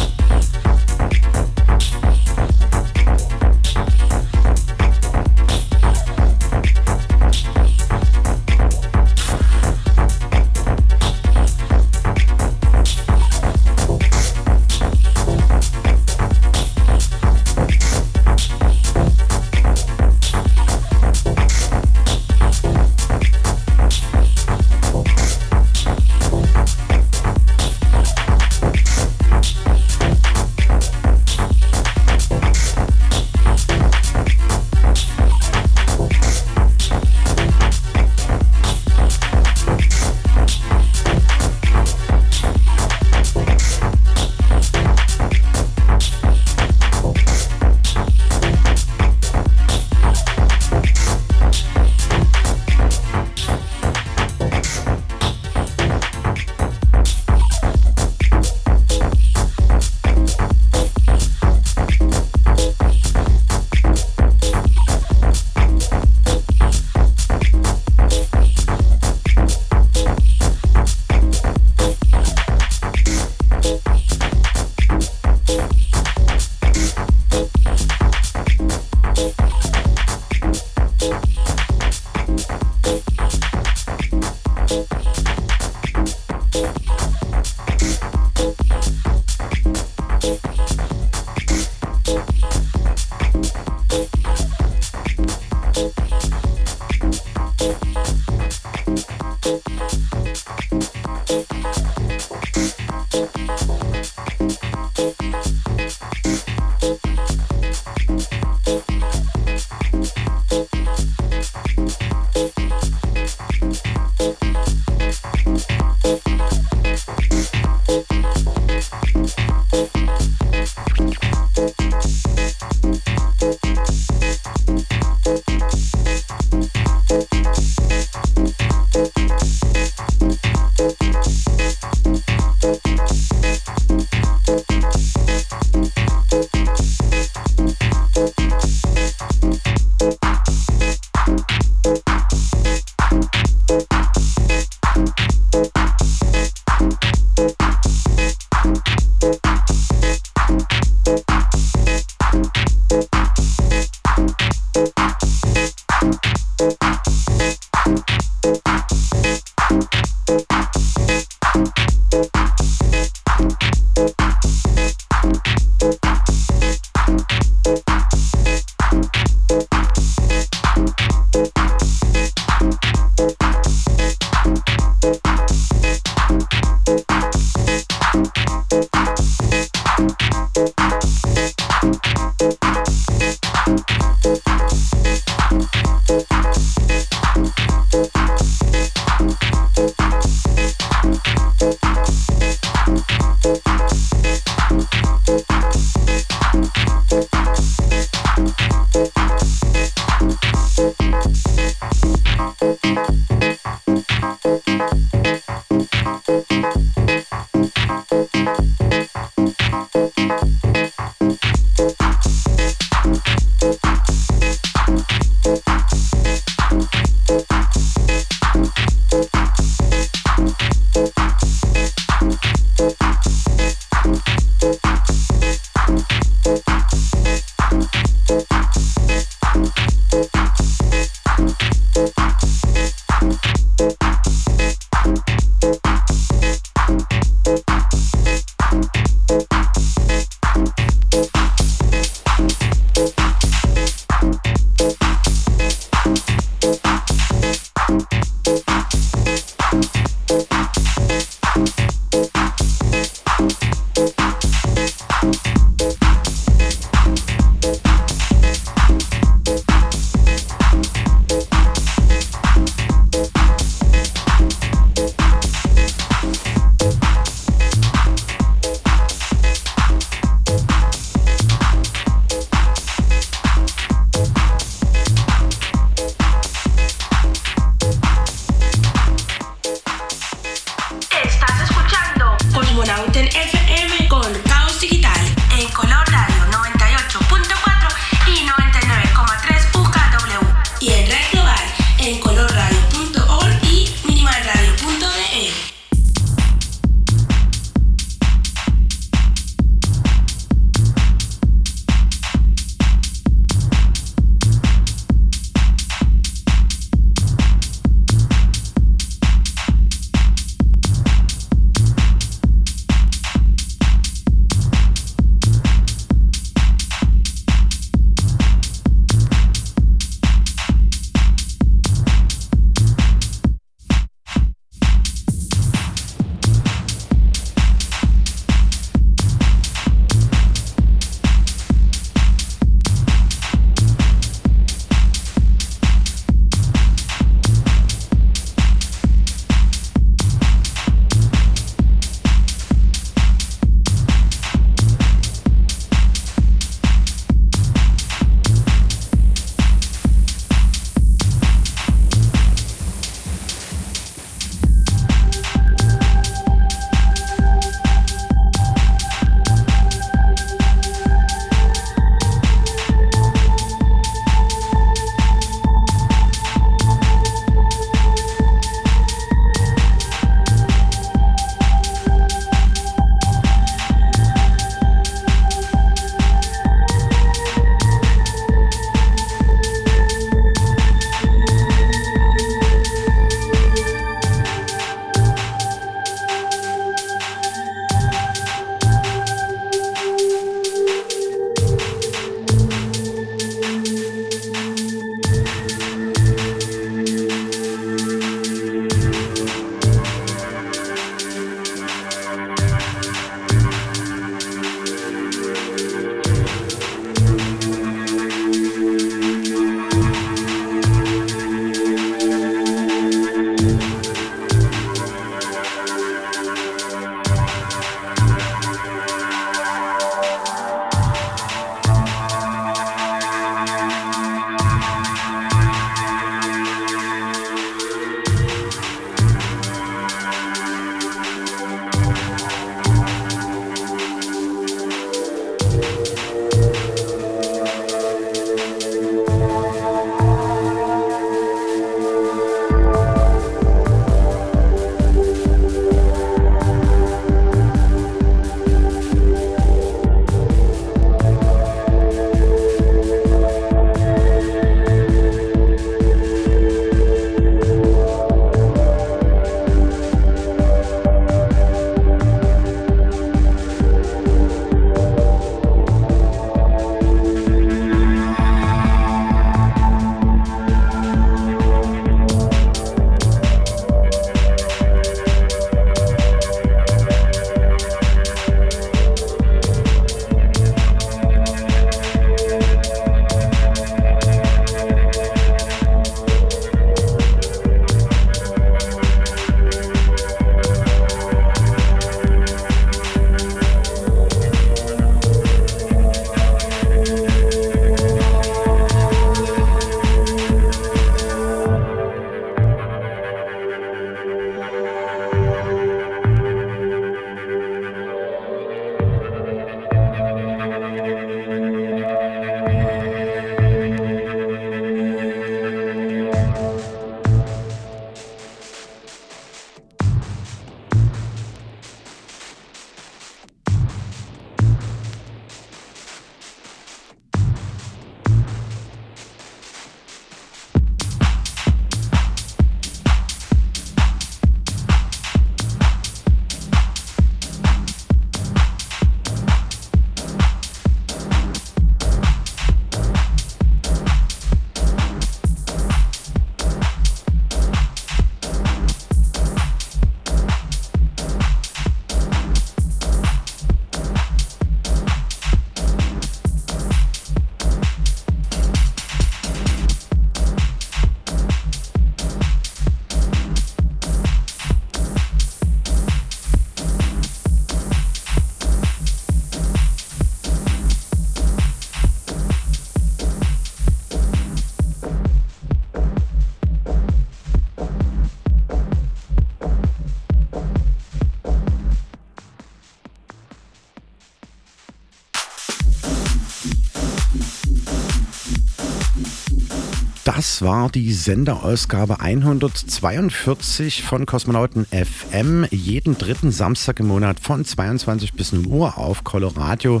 Speaker 64: Das war die Senderausgabe 142 von Kosmonauten FM. Jeden dritten Samstag im Monat von 22 bis 0 Uhr auf Coloradio,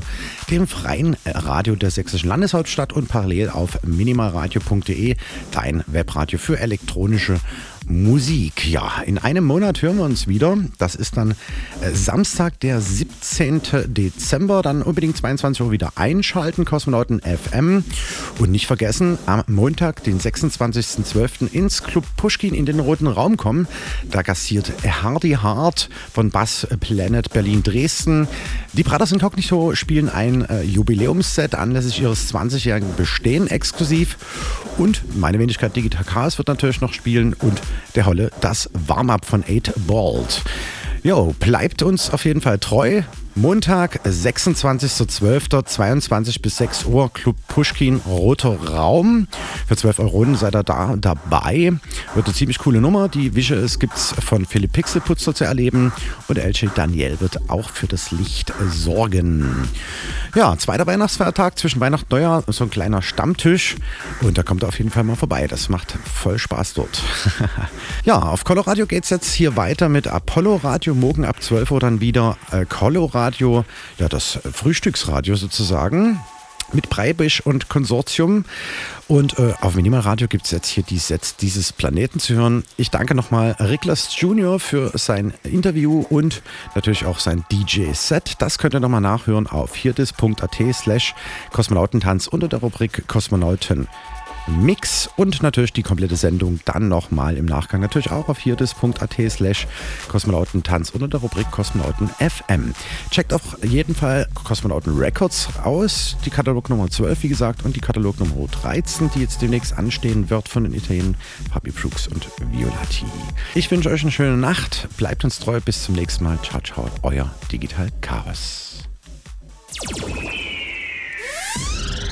Speaker 64: dem freien Radio der sächsischen Landeshauptstadt und parallel auf minimalradio.de, dein Webradio für elektronische Musik. Ja, in einem Monat hören wir uns wieder. Das ist dann äh, Samstag, der 17. Dezember. Dann unbedingt 22 Uhr wieder einschalten, Kosmonauten FM. Und nicht vergessen, am Montag, den 26.12. ins Club Pushkin in den Roten Raum kommen. Da gastiert Hardy Hart von Bass Planet Berlin Dresden. Die Brothers Incognito spielen ein äh, Jubiläumsset anlässlich ihres 20-jährigen Bestehen exklusiv. Und meine Wenigkeit Digital Chaos wird natürlich noch spielen und der Holle das Warm-up von 8 Bald. Jo, bleibt uns auf jeden Fall treu. Montag, 26.12.22 bis 6 Uhr, Club Pushkin, Roter Raum. Für 12 Euro seid ihr da dabei. Wird eine ziemlich coole Nummer. Die gibt es von Philipp Pixelputzer zu erleben. Und LJ Daniel wird auch für das Licht sorgen. Ja, zweiter Weihnachtsfeiertag zwischen Weihnachten und Neujahr, so ein kleiner Stammtisch. Und da kommt er auf jeden Fall mal vorbei. Das macht voll Spaß dort. ja, auf Coloradio geht es jetzt hier weiter mit Apollo Radio. Morgen ab 12 Uhr dann wieder äh. Radio, ja, das Frühstücksradio sozusagen mit Breibisch und Konsortium. Und äh, auf Minimalradio gibt es jetzt hier die Sets dieses Planeten zu hören. Ich danke nochmal Riklas Junior für sein Interview und natürlich auch sein DJ-Set. Das könnt ihr nochmal nachhören auf hirdis.at slash Kosmonautentanz unter der Rubrik Kosmonauten. Mix und natürlich die komplette Sendung dann nochmal im Nachgang natürlich auch auf hierdis.at slash Kosmonautentanz unter der Rubrik Kosmonauten FM. Checkt auf jeden Fall Kosmonauten Records aus, die Katalog Nummer 12 wie gesagt und die Katalog Nummer 13, die jetzt demnächst anstehen wird von den Italienern Fabi Brooks und Violati. Ich wünsche euch eine schöne Nacht, bleibt uns treu, bis zum nächsten Mal. Ciao, ciao, euer Digital Chaos.